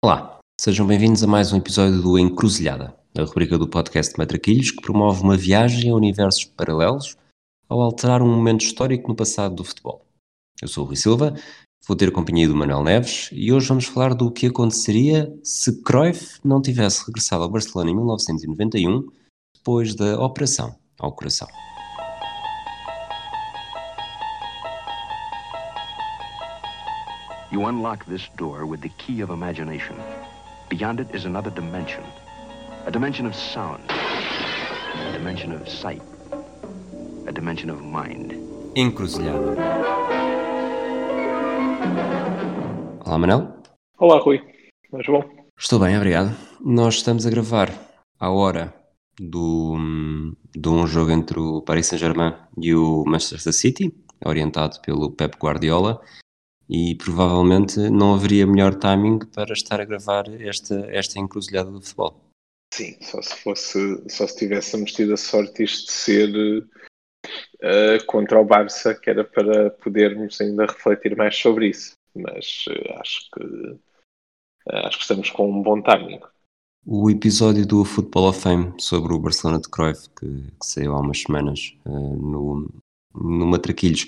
Olá, sejam bem-vindos a mais um episódio do Encruzilhada, a rubrica do podcast Matraquilhos que promove uma viagem a universos paralelos ao alterar um momento histórico no passado do futebol. Eu sou o Rui Silva, vou ter a companhia do Manuel Neves e hoje vamos falar do que aconteceria se Cruyff não tivesse regressado ao Barcelona em 1991 depois da operação ao coração. You unlock this door with the key of imagination. Beyond it is another dimension. A dimension of sound. A dimension of sight. A dimension of mind. Encruzilhada. Olá, Manel. Olá, Rui. Mas bom? Estou bem, obrigado. Nós estamos a gravar à hora do, de um jogo entre o Paris Saint-Germain e o Manchester City, orientado pelo Pep Guardiola, e provavelmente não haveria melhor timing para estar a gravar esta, esta encruzilhada do futebol. Sim, só se fosse, só se tivéssemos tido a sorte isto de ser uh, contra o Barça, que era para podermos ainda refletir mais sobre isso. Mas uh, acho que uh, acho que estamos com um bom timing. O episódio do Football of Fame sobre o Barcelona de Cruyff, que, que saiu há umas semanas no, no Matraquilhos,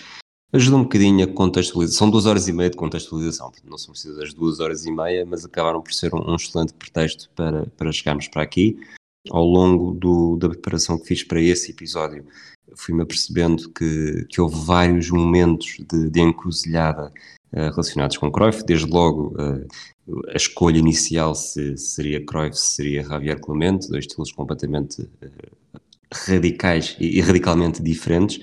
ajuda um bocadinho a contextualizar. São duas horas e meia de contextualização, não são precisas as duas horas e meia, mas acabaram por ser um, um excelente pretexto para, para chegarmos para aqui. Ao longo do, da preparação que fiz para esse episódio, fui-me apercebendo que, que houve vários momentos de, de encruzilhada uh, relacionados com Cruyff. Desde logo, uh, a escolha inicial se seria Cruyff, se seria Javier Clemente, dois estilos completamente uh, radicais e, e radicalmente diferentes.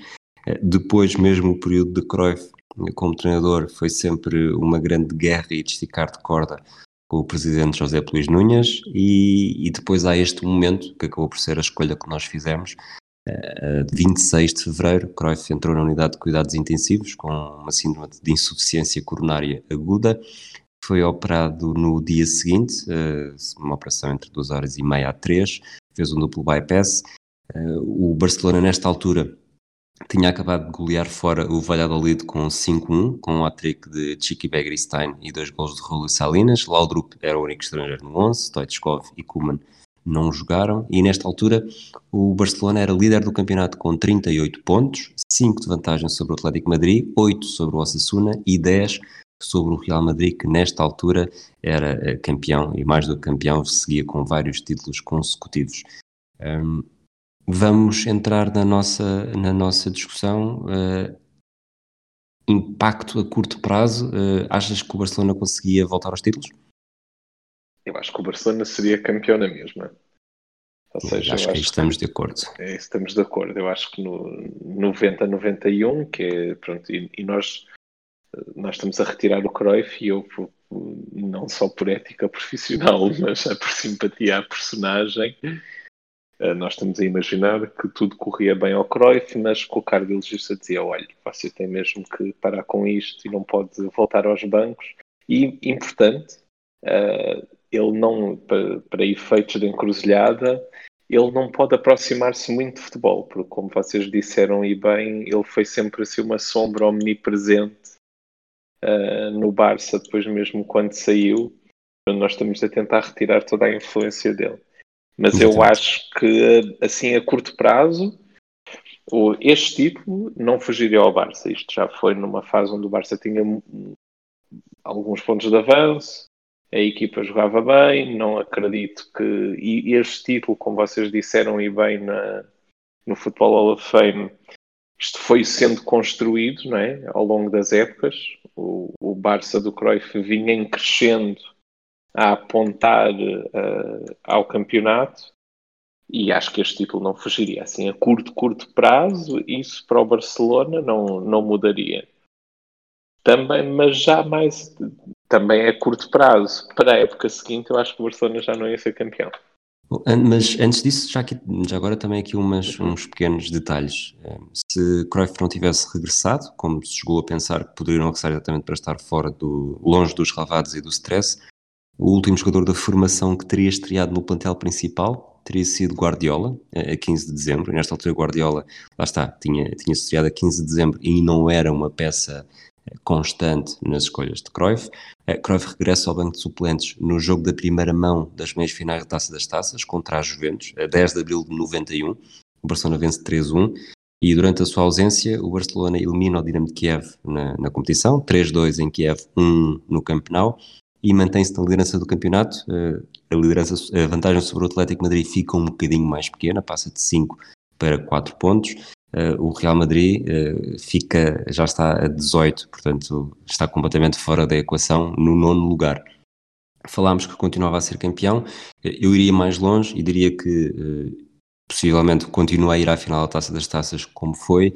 Eh, depois, mesmo o período de Cruyff como treinador, foi sempre uma grande guerra e esticar de corda com o presidente José Luís Núñez e, e, depois há este momento, que acabou por ser a escolha que nós fizemos, uh, 26 de fevereiro, Cruyff entrou na unidade de cuidados intensivos com uma síndrome de insuficiência coronária aguda, foi operado no dia seguinte, uh, uma operação entre 2 horas e meia a 3, fez um duplo bypass, o Barcelona nesta altura tinha acabado de golear fora o Valladolid com 5-1, com um hat-trick de Chiqui Begristein e dois gols de Raul Salinas. Laudrup era o único estrangeiro no 11, Stoichkov e Kuman não jogaram. E nesta altura o Barcelona era líder do campeonato com 38 pontos, 5 de vantagem sobre o Atlético Madrid, 8 sobre o Osasuna e 10 sobre o Real Madrid, que nesta altura era eh, campeão e mais do que campeão, seguia com vários títulos consecutivos. Um, vamos entrar na nossa, na nossa discussão. Uh, impacto a curto prazo, uh, achas que o Barcelona conseguia voltar aos títulos? Eu acho que o Barcelona seria campeão na mesma. Ou seja, acho que aí estamos de acordo. É, estamos de acordo. Eu acho que no 90-91, que é, pronto, e, e, nós, nós estamos a retirar o Cruyff e eu, não só por ética profissional, mas por simpatia à personagem, eh, nós estamos a imaginar que tudo corria bem ao Cruyff, mas que o cardiologista dizia: olha, você tem mesmo que parar com isto e não pode voltar aos bancos. E, importante, uh, ele não, para, para efeitos de encruzilhada, ele não pode aproximar-se muito de futebol, porque, como vocês disseram e bem, ele foi sempre assim uma sombra omnipresente uh, no Barça, depois mesmo quando saiu. Nós estamos a tentar retirar toda a influência dele. Mas eu acho que, assim, a curto prazo, este título não fugiria ao Barça. Isto já foi numa fase onde o Barça tinha alguns pontos de avanço, a equipa jogava bem, não acredito que. E este título, como vocês disseram e bem na, no Football Hall of Fame, isto foi sendo construído não é? ao longo das épocas. O, o Barça do Cruyff vinha em crescendo a apontar uh, ao campeonato e acho que este título não fugiria. Assim, a curto, curto prazo, isso para o Barcelona não, não mudaria. Também, mas já mais, também a curto prazo, para a época seguinte, eu acho que o Barcelona já não ia ser campeão. Mas antes disso, já, aqui, já agora também aqui umas, uns pequenos detalhes. Eh, se Cruyff não tivesse regressado, como se chegou a pensar que poderiam regressar exatamente para estar fora do, longe dos ravados e do stress, o último jogador da formação que teria estreado no plantel principal teria sido Guardiola, a 15 de dezembro. nesta altura, Guardiola, lá está, tinha, tinha estreado a 15 de dezembro e não era uma peça constante nas escolhas de Cruyff. Cruyff regressa ao banco de suplentes no jogo da primeira mão das meias finais da Taça das Taças contra a Juventus, a 10 de abril de 91. O Barcelona vence 3-1 e durante a sua ausência o Barcelona elimina o Dinamo de Kiev na, na competição, 3-2 em Kiev, 1 no Camp Nou e mantém-se na liderança do campeonato. Eh, a, liderança, a vantagem sobre o Atlético Madrid fica um bocadinho mais pequena, passa de 5 para 4 pontos. Uh, o Real Madrid uh, fica, já está a 18, portanto está completamente fora da equação no nono lugar. Falámos que continuava a ser campeão, eu iria mais longe e diria que possivelmente continua a ir à final da Taça das Taças como foi.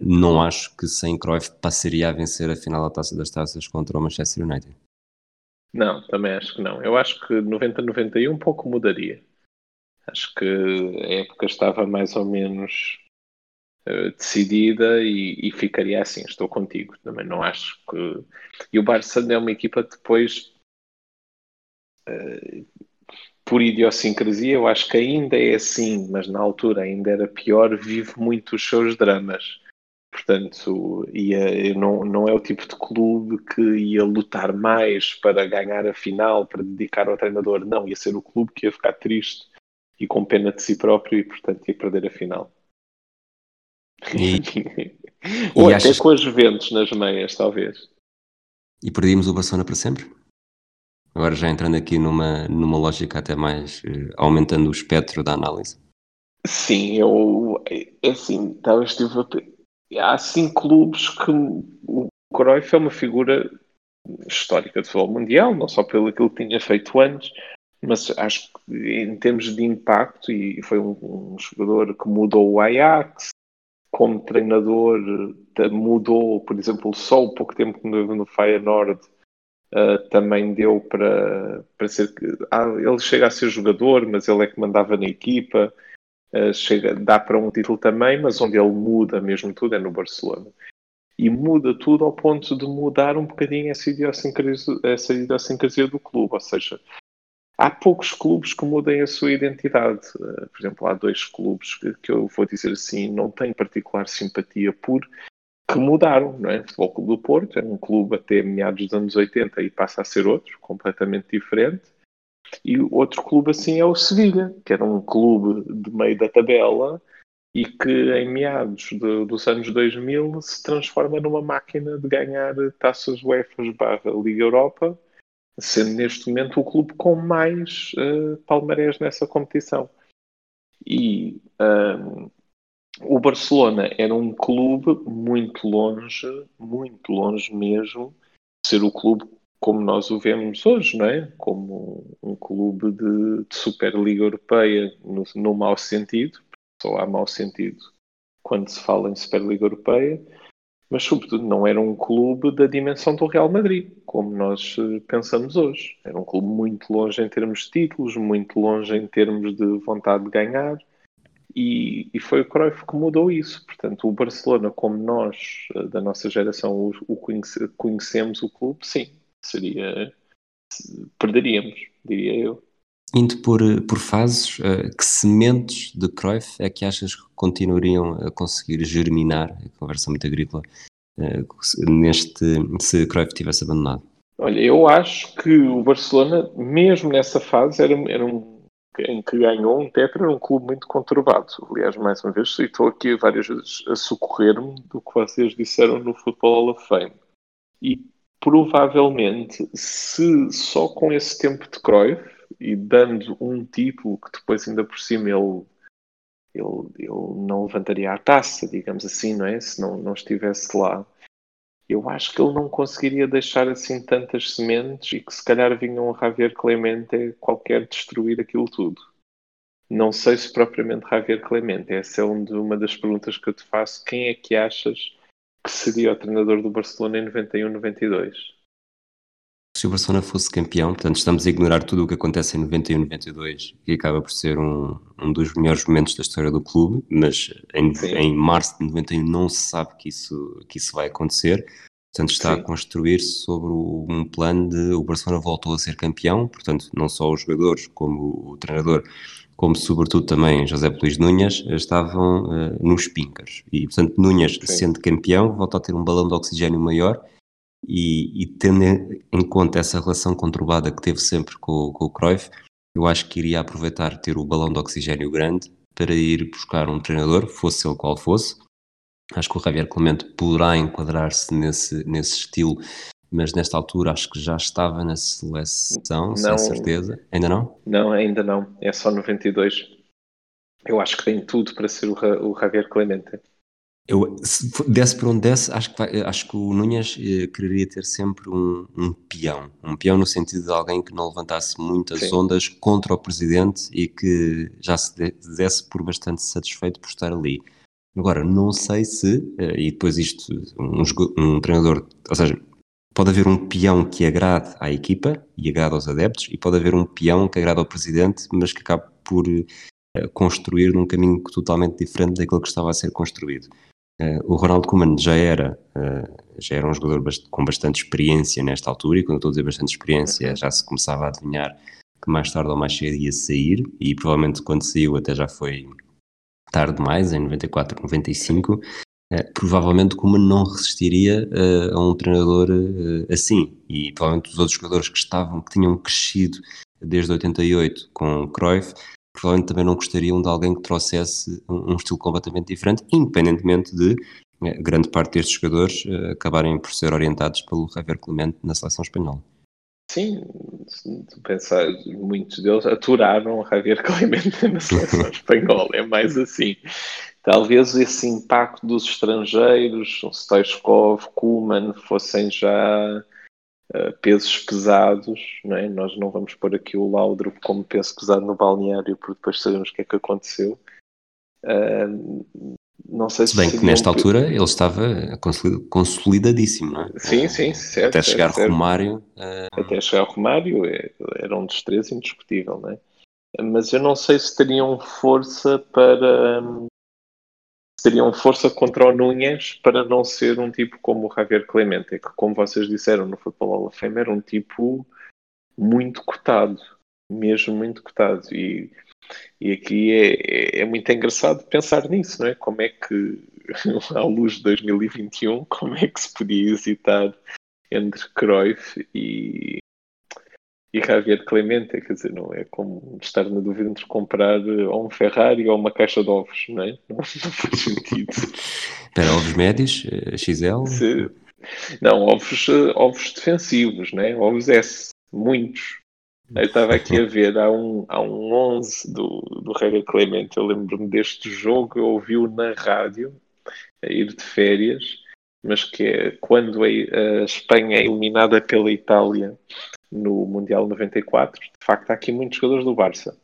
não acho que sem Cruyff passaria a vencer a final da Taça das Taças contra o Manchester United. Não, também acho que não. Eu acho que 90-91 um pouco mudaria. Acho que a época estava mais ou menos uh, decidida e, e, ficaria assim. Estou contigo. Também não acho que. E o Barça é uma equipa depois, uh, por idiosincrasia, eu acho que ainda é assim, mas na altura ainda era pior, vive muito os seus dramas. Portanto, ia, não, não é o tipo de clube que ia lutar mais para ganhar a final, para dedicar ao treinador. Não, ia ser o clube que ia ficar triste e com pena de si próprio e, portanto, ia perder a final. E, Ou e até achas... com as Juventus nas meias, talvez. E perdíamos o Barcelona para sempre? Agora já entrando aqui numa, numa lógica até mais uh, aumentando o espectro da análise. Sim, eu é assim, talvez estive a há cinco clubes que o Cruyff é uma figura histórica do futebol mundial, não só pelo que tinha feito antes, mas acho que em termos de impacto, e foi um, um jogador que mudou o Ajax, como treinador mudou, por exemplo, só o pouco tempo que teve no Feyenoord uh, também deu para, para ser ah, ele chega a ser jogador, mas ele é que mandava na equipa chega, dá para um título também, mas onde ele muda mesmo tudo é no Barcelona. E muda tudo ao ponto de mudar um bocadinho essa idiosincrasia, essa idiosincrasia do clube. Ou seja, há poucos clubes que mudem a sua identidade. Uh, por exemplo, há dois clubes que, eu vou dizer assim, não tenho particular simpatia por, que mudaram, não é? O Futebol Clube do Porto era um clube até meados dos anos 80 e passa a ser outro, completamente diferente. E outro clube assim é o Sevilha, que era um clube de meio da tabela e que em meados de, dos anos 2000 se transforma numa máquina de ganhar taças UEFA barra Liga Europa, sendo neste momento o clube com mais uh, palmarés nessa competição. E um, o Barcelona era um clube muito longe, muito longe mesmo, de ser o clube como nós o vemos hoje, não é? Como um clube de, de Superliga Europeia no, no mau sentido, só há mau sentido quando se fala em Superliga Europeia, mas sobretudo não era um clube da dimensão do Real Madrid, como nós eh, pensamos hoje. Era um clube muito longe em termos de títulos, muito longe em termos de vontade de ganhar, e, e foi o Cruyff que mudou isso. Portanto, o Barcelona, como nós, eh, da nossa geração, o, o conhece, conhecemos o clube, sim, seria. Perderíamos, diria eu. Indo por, por fases, uh, que sementes de Cruyff é que achas que continuariam a conseguir germinar, conversa muito agrícola, uh, neste, se Cruyff tivesse abandonado? Olha, eu acho que o Barcelona, mesmo nessa fase, era, era um, em que ganhou um tetra, era um clube muito conturbado. Aliás, mais uma vez, estou aqui várias vezes a socorrer-me do que vocês disseram no Football Hall of Fame. E provavelmente, se só com esse tempo de Cruyff e dando um título que depois ainda por cima ele, ele, ele não levantaria a taça, digamos assim, não é? Se não, não estivesse lá. Eu acho que ele não conseguiria deixar assim tantas sementes e que se calhar vinha um Javier Clemente qualquer destruir aquilo tudo. Não sei se propriamente Javier Clemente. Essa é uma das perguntas que eu te faço. Quem é que achas que seria o treinador do Barcelona em 91-92. Se o Barcelona fosse campeão, portanto, estamos a ignorar tudo o que acontece em 91-92, que acaba por ser um, um dos melhores momentos da história do clube, mas em, em março de 91 não se sabe que isso, que isso vai acontecer. Portanto, está Sim. a construir-se sobre um plano de o Barcelona voltou a ser campeão, portanto, não só os jogadores como o treinador como sobretudo também José Luís Núñez, estavam uh, nos pinkers. E, portanto, Núñez, Sim. sendo campeão, volta a ter um balão de oxigênio maior e, e tendo em conta essa relação conturbada que teve sempre com, com o Cruyff, eu acho que iria aproveitar ter o balão de oxigênio grande para ir buscar um treinador, fosse ele qual fosse. Acho que o Javier Clemente poderá enquadrar-se nesse, nesse estilo mas nesta altura acho que já estava na seleção, não, sem certeza. Ainda não? Não, ainda não. É só 92. Eu acho que tem tudo para ser o, o Javier Clemente. Eu, se desse por onde desse, acho que, vai, acho que o Núñez eh, quereria ter sempre um, um, peão. Um peão no sentido de alguém que não levantasse muitas Sim. ondas contra o presidente e que já se desse por bastante satisfeito por estar ali. Agora, não sei se, eh, e depois isto, um, um treinador, ou seja, pode haver um peão que agrade à equipa e agrade aos adeptos, e pode haver um peão que agrade ao presidente, mas que acabe por uh, construir num caminho totalmente diferente daquele que estava a ser construído. Uh, o Ronald Koeman já era, uh, já era um jogador bast com bastante experiência nesta altura, e quando estou a dizer bastante experiência, já se começava a adivinhar que mais tarde ou mais cedo ia sair, e provavelmente quando saiu até já foi tarde demais, em 94, 95, eh, provavelmente Kuma não resistiria uh, a um treinador uh, assim e provavelmente os outros jogadores que estavam, que tinham crescido desde 88 com Cruyff, provavelmente também não gostariam de alguém que trouxesse um, um estilo completamente diferente, independentemente de uh, grande parte destes jogadores acabarem por ser orientados pelo Javier Clemente na seleção espanhola. Sim, se pensar, muitos deles aturaram Javier Clemente na seleção espanhola, é mais assim. Talvez esse impacto dos estrangeiros, um Stoichkov, Kuhlmann, fossem já uh, pesos pesados, não é? Nós não vamos pôr aqui o Laudrup como peso pesado no balneário, porque depois sabemos o que é que aconteceu. Uh, não sei se, se bem que nesta um... altura ele estava consolidadíssimo, não é? Sim, sim, certo. Até chegar certo, Romário. Uh... Até chegar Romário é, era um dos três indiscutível, não é? Mas eu não sei se teriam força para, teriam força contra o Núñez para não ser um tipo como o Javier Clemente, que, como vocês disseram no Futebol Hall of Fame, era um tipo muito cotado, mesmo muito cotado. E, e aqui é, é, é muito engraçado pensar nisso, não é? Como é que, à luz de 2021, como é que se podia hesitar entre Cruyff e, e Javier Clemente, quer dizer, não é como estar na dúvida entre comprar eh, ou um Ferrari ou uma caixa de ovos, não é? Não, faz sentido. Para ovos médios, eh, XL? Se, não, ovos, eh, ovos defensivos, né? ovos S, muitos. Eu estava aqui a ver, há um, há um 11 do, do Javier Clemente, eu lembro-me deste jogo, eu ouvi-o na rádio, a ir de férias, mas que é quando a, a Espanha é eliminada pela Itália no Mundial 94. De facto, há aqui muitos jogadores do Barça.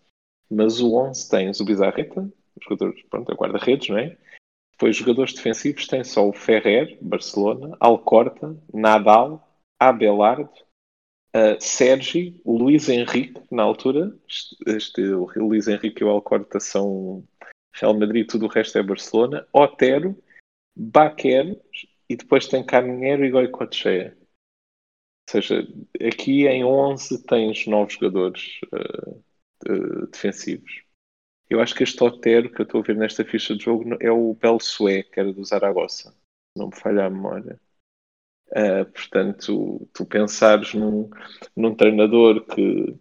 Mas o 11 tem o Bizarreta, jogadores, pronto, a guarda-redes, não é? Depois, jogadores defensivos tem só o Ferrer, Barcelona, Alcorta, Nadal, Abelardo, uh, Sergi, o Luís Henrique, na altura. Este, o Luís Henrique e o Alcorta são Real Madrid, tudo o resto é Barcelona. Otero, Baquer, e depois tem Caminheiro e Goicoechea seja, aqui em 11 tens novos jogadores uh, defensivos. Eu acho que este Otero que eu estou a ver nesta ficha de jogo é o Belsué, que era do Zaragoza, não me falha a memória. Uh, portanto, tu pensares num, num treinador que,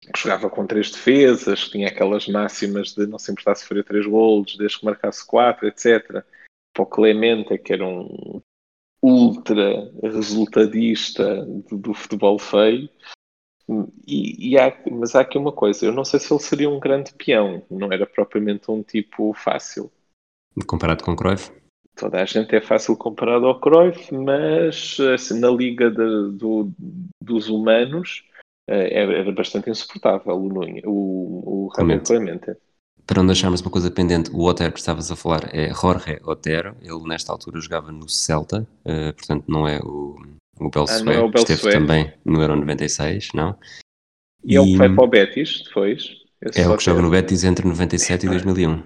que, jogava com três defesas, que tinha aquelas máximas de não se importar sofrer três golos, desde que marcasse quatro, etc. Para o Clemente, que era um, ultra resultadista do, do futebol feio. E, e há, mas há aqui uma coisa, eu não sei se ele seria um grande peão, não era propriamente um tipo fácil. Comparado com o Cruyff? Toda a gente é fácil comparado ao Cruyff, mas assim, na liga de, do, dos humanos eh, era, bastante insuportável o, Nunha, o, o Clemente para não deixarmos uma coisa pendente, o Otero que estavas a falar é Jorge Otero, ele nesta altura jogava no Celta, uh, portanto não é o, o Belsué, ah, é que esteve também no Euro 96, não? E, e ele foi para o Betis depois? É o que joga no Betis entre 97 e 2001.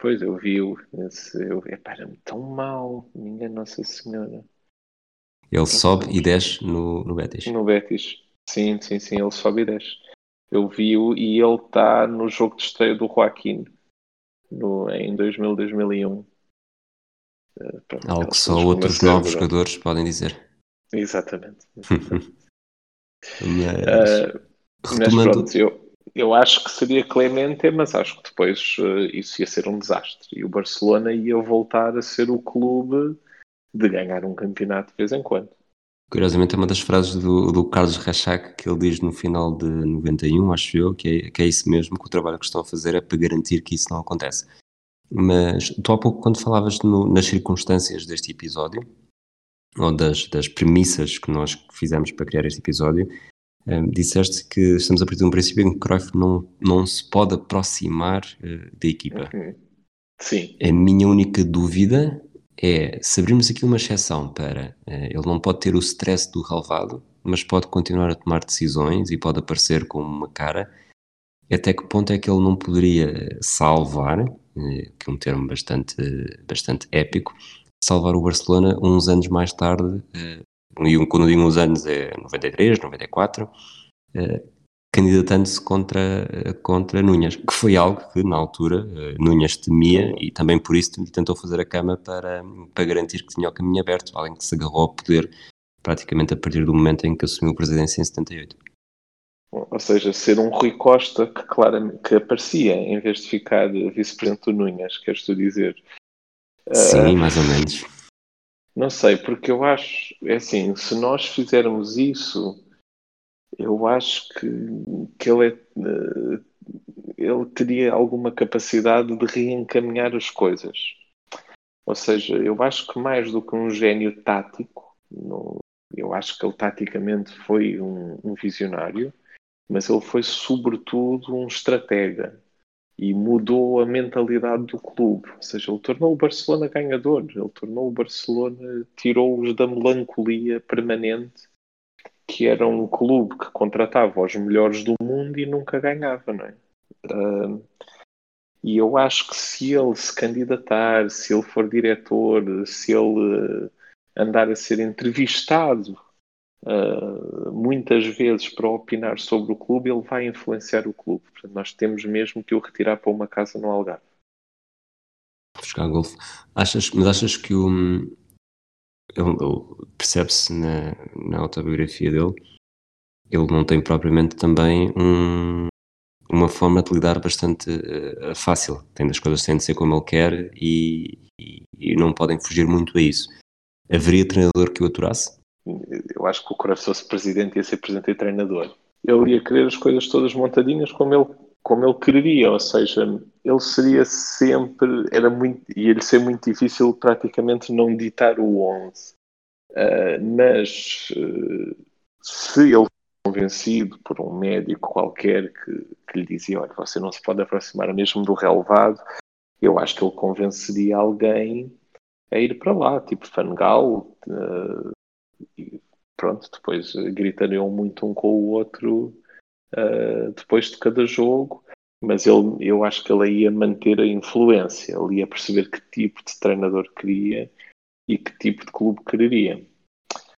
Pois, eu vi-o, eu, era-me tão mal, minha Nossa Senhora. Ele sobe e desce no, no Betis. No Betis, sim, sim, sim, ele sobe e desce. Eu vi-o e ele está no jogo de estreia do Joaquim no, em 2000, 2001. Uh, pronto, Algo que só outros novos jogadores podem dizer. Exatamente. mas, uh, mas pronto, eu, eu acho que seria Clemente, mas acho que depois uh, isso ia ser um desastre. E o Barcelona ia voltar a ser o clube de ganhar um campeonato de vez em quando. Curiosamente, é uma das frases do, do Carlos Rachac que ele diz no final de 91, acho eu, que é, que é isso mesmo, que o trabalho que estão a fazer é para garantir que isso não acontece. Mas tu há pouco, quando falavas no, nas circunstâncias deste episódio, ou das, das premissas que nós fizemos para criar este episódio, eh, disseste que estamos a partir de um princípio em que Cruyff não, não se pode aproximar uh, da equipa. Sim. A minha única dúvida é se abrirmos aqui uma exceção para uh, ele não pode ter o stress do relevado, mas pode continuar a tomar decisões e pode aparecer com uma cara. Até que ponto é que ele não poderia salvar, uh, que é um termo bastante, bastante épico, salvar o Barcelona uns anos mais tarde, e quando digo uns anos é 93, 94, candidatando-se contra, contra Nunhas, que foi algo que na altura uh, Nunhas temia e também por isso tentou fazer a cama para, para garantir que tinha o caminho aberto, além que se agarrou ao poder praticamente a partir do momento em que assumiu a presidência em 78. Ou seja, ser um Rui Costa que claramente que aparecia em vez de ficar vice-presidente do Nunhas, queres tu dizer? Sim, uh, mais ou menos. Não sei, porque eu acho, é assim, se nós fizermos isso eu acho que, que ele, é, eh, ele teria alguma capacidade de reencaminhar as coisas. Ou seja, eu acho que mais do que um gênio tático, no, eu acho que ele taticamente foi um, um, visionário, mas ele foi sobretudo um estratega e mudou a mentalidade do clube. Ou seja, ele tornou o Barcelona ganhador, ele tornou o Barcelona, tirou-os da melancolia permanente que era um clube que contratava os melhores do mundo e nunca ganhava, não é? Uh, e eu acho que se ele se candidatar, se ele for diretor, se ele uh, andar a ser entrevistado uh, muitas vezes para opinar sobre o clube, ele vai influenciar o clube. Portanto, nós temos mesmo que o retirar para uma casa no Algarve. Jogar golfe. Achas, mas achas que o, ele, percebe-se na, na autobiografia dele, ele não tem propriamente também um, uma forma de lidar bastante uh, fácil. Tem das coisas têm de ser como ele quer e, e, e, não podem fugir muito a isso. Haveria treinador que o aturasse? Eu acho que o se fosse presidente, ia ser presidente e treinador. Ele ia querer as coisas todas montadinhas como ele, como ele quereria, ou seja, ele seria sempre, era muito, ia-lhe ser muito difícil praticamente não ditar o 11. Uh, mas uh, se ele convencido por um médico qualquer que, que, lhe dizia, olha, você não se pode aproximar mesmo do relevado, eu acho que ele convenceria alguém a ir para lá, tipo Fangal, uh, e pronto, depois gritariam muito um com o outro depois de cada jogo mas ele, eu acho que ele ia manter a influência, ele ia perceber que tipo de treinador queria e que tipo de clube quereria.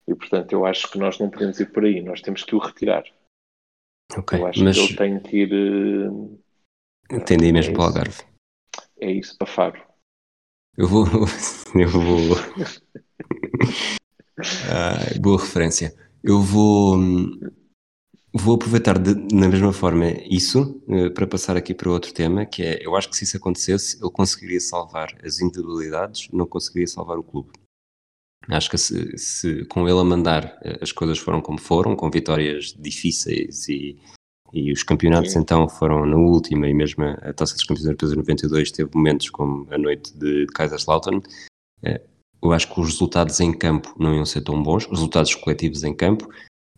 E portanto, eu acho que nós não podemos ir por aí, nós temos que o retirar. Ok, eu acho mas... que ele tem que ir. Uh... Entendi é mesmo para o Algarve. É isso, para Faro. Eu vou. Eu vou. ah, boa referência. Eu vou. Vou aproveitar de, na mesma forma isso uh, para passar aqui para outro tema, que é, eu acho que se isso acontecesse, ele conseguiria salvar as individualidades, não conseguiria salvar o clube. Acho que se, se com ele a mandar uh, as coisas foram como foram, com vitórias difíceis e, e os campeonatos Sim. então foram na última e mesmo a Taça dos Campeões Europeus de 92 teve momentos como a noite de Kaiserslautern, uh, eu acho que os resultados em campo não iam ser tão bons, os resultados coletivos em campo,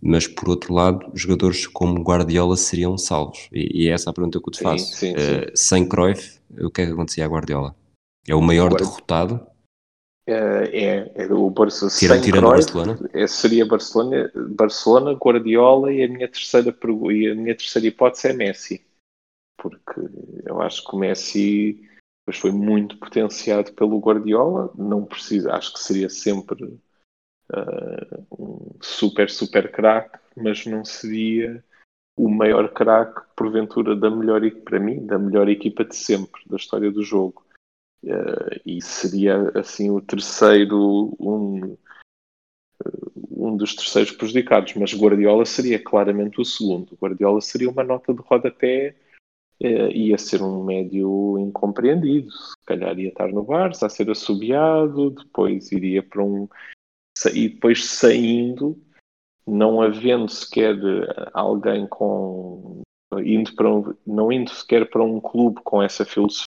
mas por outro lado, jogadores como Guardiola seriam salvos. E, e é essa a pergunta que eu te faço. Sim, sim, sim. Uh, sem Cruyff, o que é que acontecia a Guardiola? É o maior derrotado? É, é, é o Barcelona. Tira, sem tirando Cruyff, Barcelona? É, seria Barcelona, Barcelona, Guardiola e a minha terceira e a minha terceira hipótese é Messi. Porque eu acho que o Messi depois foi muito potenciado pelo Guardiola, não precisa, acho que seria sempre uh, um super, super craque, mas não seria o maior craque, porventura, da melhor, para mim, da melhor equipa de sempre, da história do jogo. Uh, e seria, assim, o terceiro, um, um dos terceiros prejudicados, mas Guardiola seria claramente o segundo. Guardiola seria uma nota de rodapé, uh, ia ser um médio incompreendido, se calhar ia estar no Barça a ser assobiado, depois iria para um... e depois saindo não havendo sequer eh, alguém com indo para um, não indo sequer para um clube com essa filosofia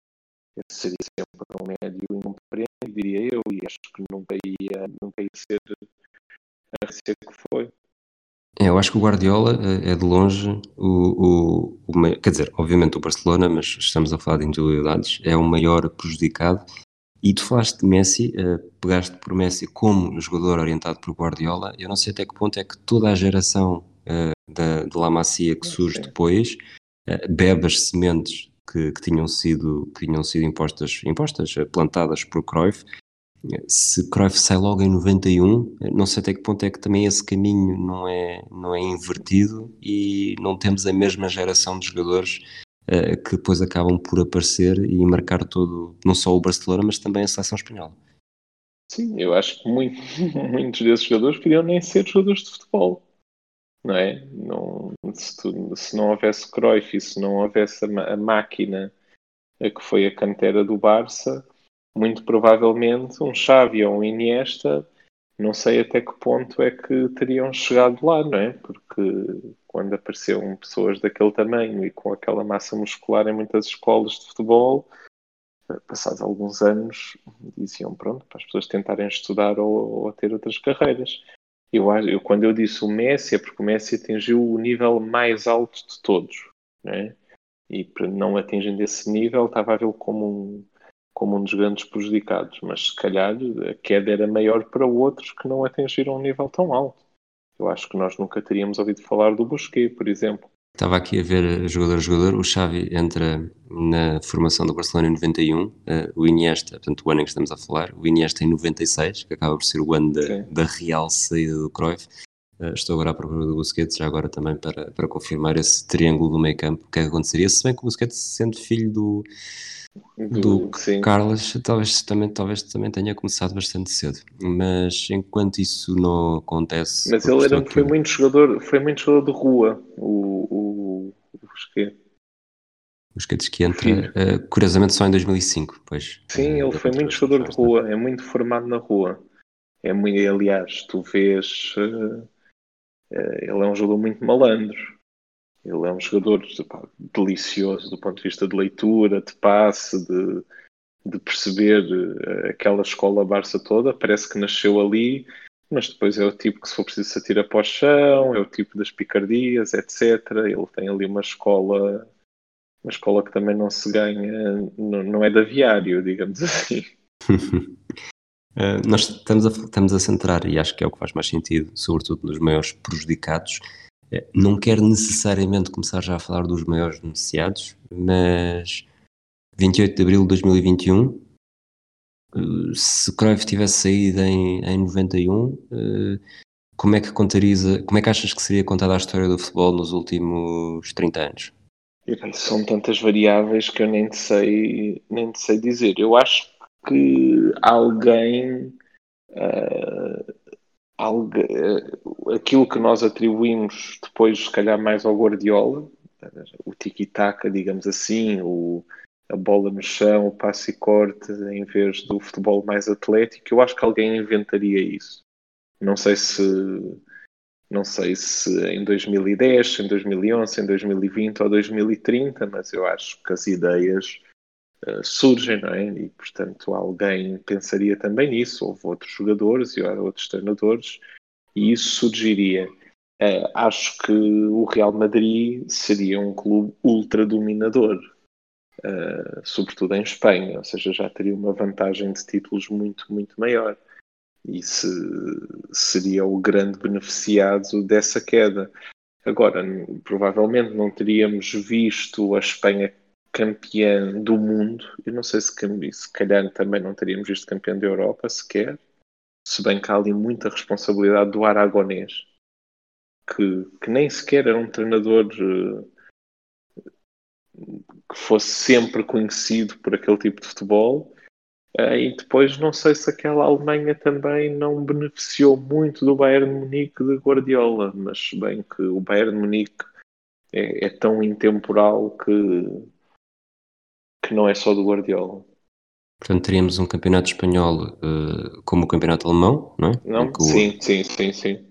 seria sempre um médio incompreendido, diria eu, e acho que nunca ia, nunca ia ser a ser que foi. É, eu acho que o Guardiola eh, é de longe o, o, o, quer dizer, obviamente o Barcelona, mas estamos a falar de individualidades, é o maior prejudicado e tu falaste de Messi, uh, pegaste por Messi como jogador orientado por Guardiola. Eu não sei até que ponto é que toda a geração uh, da, de La Masia que surge depois uh, bebe as sementes que, que, tinham sido, que tinham sido impostas, impostas plantadas por Cruyff. Se Cruyff sai logo em 91, não sei até que ponto é que também esse caminho não é, não é invertido e não temos a mesma geração de jogadores que depois acabam por aparecer e marcar todo, não só o Barcelona, mas também a seleção espanhola. Sim, eu acho que muito, muitos desses jogadores podiam nem ser jogadores de futebol, não é? Não, se, tu, se, não houvesse Cruyff e se não houvesse a, a máquina que foi a cantera do Barça, muito provavelmente um Xavi ou um Iniesta não sei até que ponto é que teriam chegado lá, não é? Porque quando apareceram pessoas daquele tamanho e com aquela massa muscular em muitas escolas de futebol, passados alguns anos, diziam pronto, para as pessoas tentarem estudar ou, ou ter outras carreiras. Eu, eu, quando eu disse o Messi, é porque o Messi atingiu o nível mais alto de todos, não é? E para não atingir esse nível, estava a vê-lo como um, como um dos grandes prejudicados, mas se calhar a queda era maior para outros que não atingiram um nível tão alto. Eu acho que nós nunca teríamos ouvido falar do Busquets, por exemplo. Estava aqui a ver jogador a jogador, o Xavi entra na formação do Barcelona em 91, uh, eh, o Iniesta, portanto o ano em que estamos a falar, o Iniesta em 96, que acaba por ser o ano da, da real saída do Cruyff. Uh, estou agora à procura do Busquets, já agora também para, para confirmar esse triângulo do meio campo, o que é que aconteceria, se bem que o Busquets sendo filho do, do, do Carlos talvez também, talvez também tenha começado bastante cedo, mas enquanto isso não acontece. Mas ele era, foi, muito jogador, foi muito jogador de rua, o, o, o Busquets. Busquets que entra, uh, curiosamente, só em 2005. Pois, Sim, uh, ele foi muito jogador de rua, é muito formado na rua. É muito, aliás, tu vês, uh, ele é um jogador muito malandro. Ele é um jogador pá, delicioso do ponto de vista de leitura, de passe, de, de perceber uh, aquela escola Barça toda. Parece que nasceu ali, mas depois é o tipo que, se for preciso, se atira para o chão, é o tipo das picardias, etc. Ele tem ali uma escola, uma escola que também não se ganha, não, não é de aviário, digamos assim. Uh, nós estamos a, estamos a centrar, e acho que é o que faz mais sentido, sobretudo nos maiores prejudicados, não quero necessariamente começar já a falar dos maiores beneficiados, mas 28 de abril de 2021, eh, se Cruyff tivesse saído em, em 91, eh, como é que contariza, como é que achas que seria contada a história do futebol nos últimos 30 anos? São tantas variáveis que eu nem te sei, nem te sei dizer. Eu acho que alguém uh, algo, eh, aquilo que nós atribuímos depois, se calhar, mais ao Guardiola, o tiki-taka, digamos assim, o, a bola no chão, o passe e corte, em vez do futebol mais atlético, eu acho que alguém inventaria isso. Não sei se não sei se em 2010, em 2011, em 2020 ou 2030, mas eu acho que as ideias uh, surgem, não é? E, portanto, alguém pensaria também nisso. Houve outros jogadores e outros treinadores e isso surgiria. Uh, acho que o Real Madrid seria um clube ultra dominador, uh, sobretudo em Espanha, ou seja, já teria uma vantagem de títulos muito, muito maior. E se, seria o grande beneficiado dessa queda. Agora, provavelmente não teríamos visto a Espanha campeã do mundo. Eu não sei se, se calhar também não teríamos visto campeão da Europa sequer se bem que há ali muita responsabilidade do Aragonês. que, que nem sequer era um treinador uh, que fosse sempre conhecido por aquele tipo de futebol. Uh, e depois não sei se aquela Alemanha também não beneficiou muito do Bayern Munique de Guardiola, mas bem que o Bayern Munique é, é tão intemporal que, que não é só do Guardiola. Portanto, teríamos um campeonato espanhol uh, como o campeonato alemão, não é? Não? Sim, sim, sim, sim.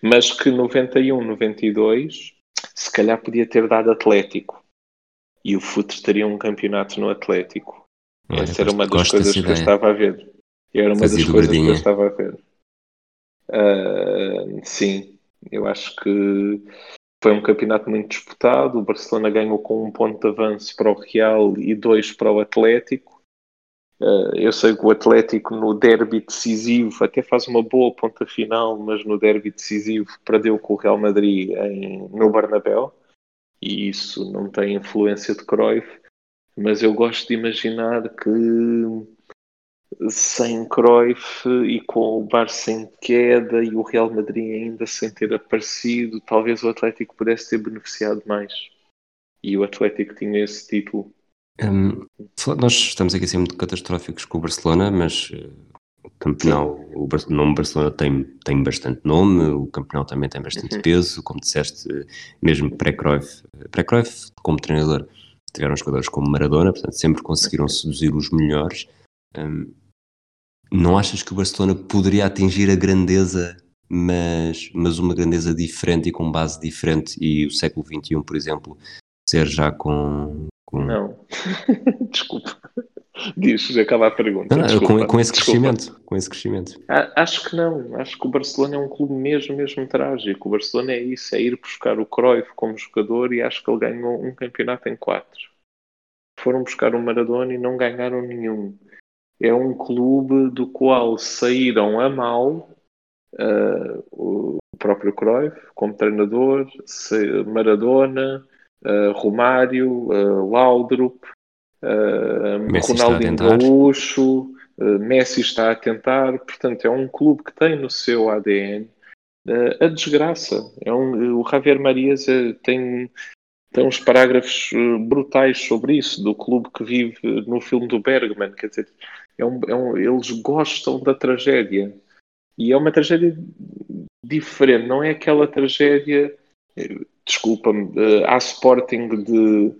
Mas que 91, 92, se calhar podia ter dado Atlético. E o Futre teria um campeonato no Atlético. Olha, Essa era uma das coisas que eu estava a ver. Era uma Fazia das coisas que eu estava a ver. Uh, sim, eu acho que foi um campeonato muito disputado. O Barcelona ganhou com um ponto de avanço para o Real e dois para o Atlético. Uh, eu sei que o Atlético no derby decisivo até faz uma boa ponta final, mas no derby decisivo perdeu com o Real Madrid em, no Bernabéu e isso não tem influência de Cruyff. Mas eu gosto de imaginar que sem Cruyff e com o Barça em queda e o Real Madrid ainda sem ter aparecido, talvez o Atlético pudesse ter beneficiado mais. E o Atlético tinha esse título. Um, nós estamos aqui a ser muito catastróficos com o Barcelona, mas uh, o campeonato, o, nome Barcelona tem, tem bastante nome, o campeonato também tem bastante uhum. peso, como disseste, mesmo pré-Cruyff, pré-Cruyff como treinador, tiveram jogadores como Maradona, portanto sempre conseguiram seduzir os melhores. Um, não achas que o Barcelona poderia atingir a grandeza, mas, mas uma grandeza diferente e com base diferente, e o século XXI, por exemplo, ser já com. com... Não, desculpa. Diz, acaba a pergunta. Não, não, com, com, esse crescimento, com esse crescimento. Acho que não. Acho que o Barcelona é um clube mesmo, mesmo trágico. O Barcelona é isso, é ir buscar o Cruyff como jogador e acho que ele ganhou um campeonato em quatro. Foram buscar o Maradona e não ganharam nenhum é um clube do qual saíram a mal uh, o próprio Cruyff como treinador, Maradona, uh, Romário, uh, Laudrup, uh, Ronaldinho Gaúcho, Messi está a tentar. Portanto, é um clube que tem no seu ADN a desgraça. É um, o Javier Marias tem tem uns parágrafos brutais sobre isso, do clube que vive no filme do Bergman. Quer dizer, é um, é um, eles gostam da tragédia. E é uma tragédia diferente, não é aquela tragédia, desculpa-me, à Sporting de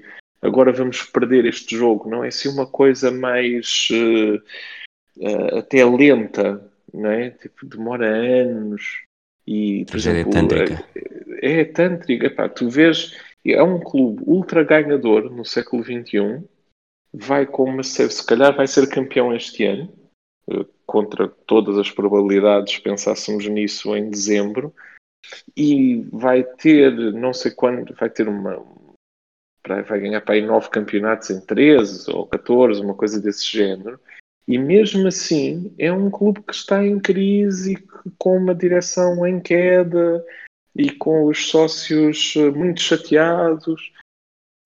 agora vamos perder este jogo, não é assim uma coisa mais uh, até lenta, não é? Tipo, demora anos. E, tragédia exemplo, tântrica. É, é tântrica, pá, tu vês, é um clube ultra ganhador no século XXI vai com uma se calhar vai ser campeão este ano, eh, contra todas as probabilidades, se pensássemos nisso em dezembro, e vai ter, não sei quando, vai ter uma. Vai ganhar para aí nove campeonatos em 13 ou 14, uma coisa desse género. E mesmo assim, é um clube que está em crise, com uma direção em queda e com os sócios eh, muito chateados.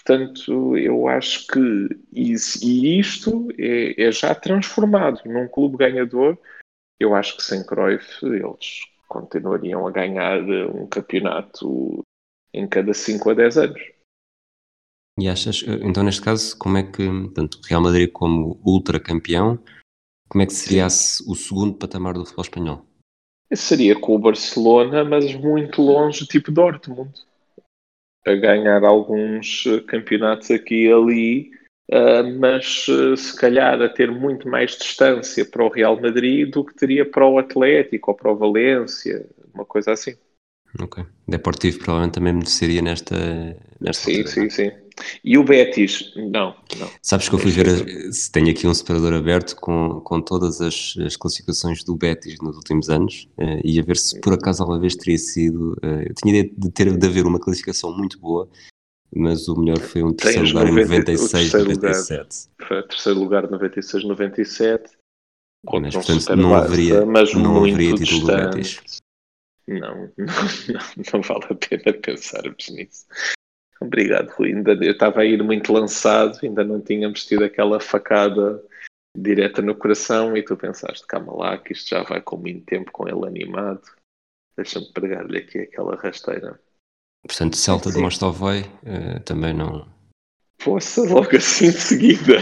Portanto, eu acho que isso, e isto é, é, já transformado num clube ganhador. Eu acho que sem Cruyff eles continuariam a ganhar um campeonato em cada 5 a 10 anos. E achas, então neste caso, como é que, tanto Real Madrid como ultra campeão, como é que seria o segundo patamar do futebol espanhol? Seria com o Barcelona, mas muito longe, tipo Dortmund a ganhar alguns eh, campeonatos aqui e ali, uh, mas uh, se calhar a ter muito mais distância para o Real Madrid do que teria para o Atlético ou para o Valência, uma coisa assim. Ok. Deportivo provavelmente também mereceria nesta. nesta sim, altura. sim, sim. E o Betis, não, não. Sabes que eu fui ver, se tenho aqui um separador aberto com, com todas as, as classificações do Betis nos últimos anos uh, e a ver se por acaso alguma vez teria sido. Uh, eu tinha ideia de ter de haver uma classificação muito boa, mas o melhor foi um terceiro lugar 90, em 96, 97. foi terceiro lugar 96, 97. Mas, portanto, não haveria, mas não haveria título do Betis. Não, não, não, não vale a pena pensarmos nisso. Obrigado, Rui. Ainda, eu estava a ir muito lançado, ainda não tínhamos tido aquela facada direta no coração e tu pensaste, calma lá, que isto já vai com muito tempo com ele animado. Deixa-me pregar-lhe aqui aquela rasteira. Portanto, Celta de Mostovoi uh, também não. Poxa, logo assim de seguida.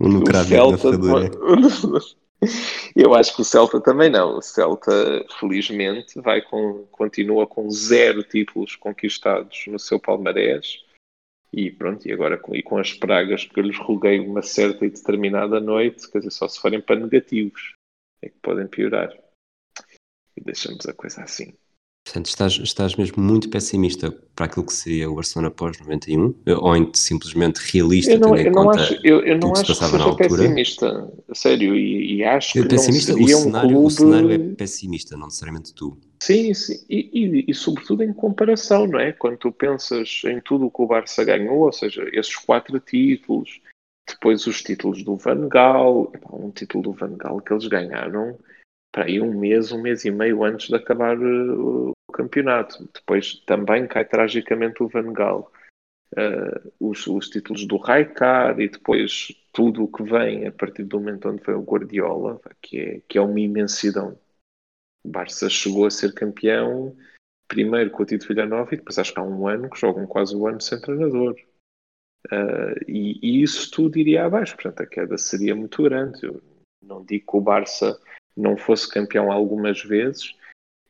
O lucrado da ferradura. Eu acho que o Celta também não. O Celta, felizmente, vai com, continua com zero títulos conquistados no seu palmarés. E pronto, e agora com, e com as pragas que eu lhes roguei uma certa e determinada noite, quer dizer, só se forem para negativos, é que podem piorar. E deixamos a coisa assim. Portanto, estás, estás mesmo muito pessimista para aquilo que seria o Barcelona pós 91? Ou simplesmente realista, eu não, tendo em eu não acho, eu, eu não que acho se passava que seja pessimista, sério, e, e acho que pessimista, não o, seria um cenário, clube... o cenário é pessimista, não necessariamente tu. Sim, sim. E, e, e, sobretudo em comparação, não é? Quando tu pensas em tudo o que o Barça ganhou, ou seja, esses quatro títulos, depois os títulos do Van Gaal, um título do Van Gaal que eles ganharam para aí um mês, um mês e meio antes de acabar uh, o campeonato. Depois também cai tragicamente o Van Gaal. Uh, os, os, títulos do Raikar e depois tudo o que vem a partir do momento onde vem o Guardiola, que é, que é uma imensidão. O Barça chegou a ser campeão primeiro com o Tito Villanova e depois acho que há um ano que jogam quase um ano sem treinador. Uh, e, e, isso tudo iria abaixo, portanto a queda seria muito grande. Eu não digo que o Barça não fosse campeão algumas vezes,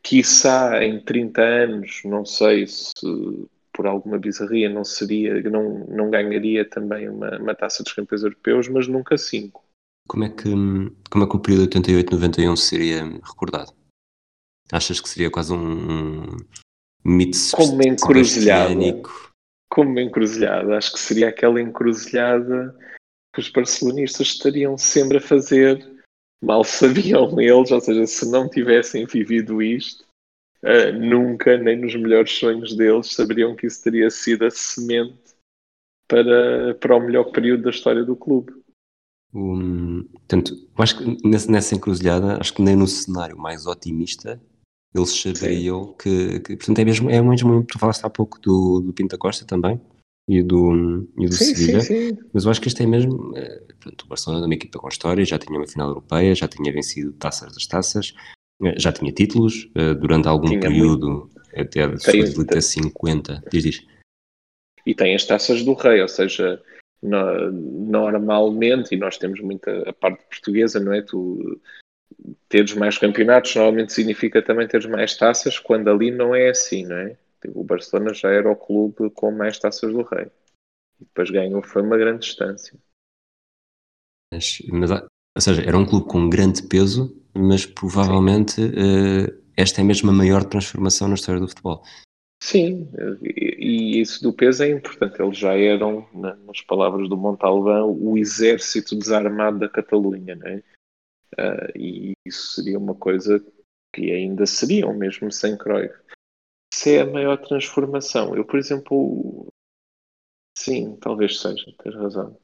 quiçá em 30 anos, não sei se por alguma bizarria não seria, não, não ganharia também uma, uma taça dos campeões europeus, mas nunca cinco. Como é que, como é que o período 88-91 seria recordado? Achas que seria quase um, um mito Como uma encruzilhada. Como uma encruzilhada. Acho que seria aquela encruzilhada que os barcelonistas estariam sempre a fazer mal sabiam eles, ou seja, se não tivessem vivido isto, uh, nunca, nem nos melhores sonhos deles, saberiam que isso teria sido a semente para, para o melhor período da história do clube. Um, portanto, eu acho que nessa, nessa encruzilhada, acho que nem no cenário mais otimista eles saberiam que, que, portanto, é mesmo, é mesmo, tu falaste há pouco do, do Pinta Costa também, e do, e do sim, Sevilha, sim, sim. mas eu acho que este é mesmo, é, portanto, o Barcelona é uma equipa com história, já tinha uma final europeia, já tinha vencido taças das taças, eh, já tinha títulos, uh, durante algum tinha período, muito. até de tem, até 50, diz, diz. E tem as taças do rei, ou seja, no, normalmente, e nós temos muita a parte portuguesa, não é? Tu teres mais campeonatos normalmente significa também teres mais taças, quando ali não é assim, não é? O Barcelona já era o clube com mais taças do Rei. E depois ganhou, foi uma grande distância. Mas, mas, ou seja, era um clube com grande peso, mas provavelmente uh, esta é mesmo a maior transformação na história do futebol. Sim, e, e isso do peso é importante. Eles já eram, nas palavras do Montalbán, o exército desarmado da Catalunha, não é? Uh, e isso seria uma coisa que ainda seriam, mesmo sem Cruyff se é a maior transformação. Eu, por exemplo, sim, talvez seja, tens razão.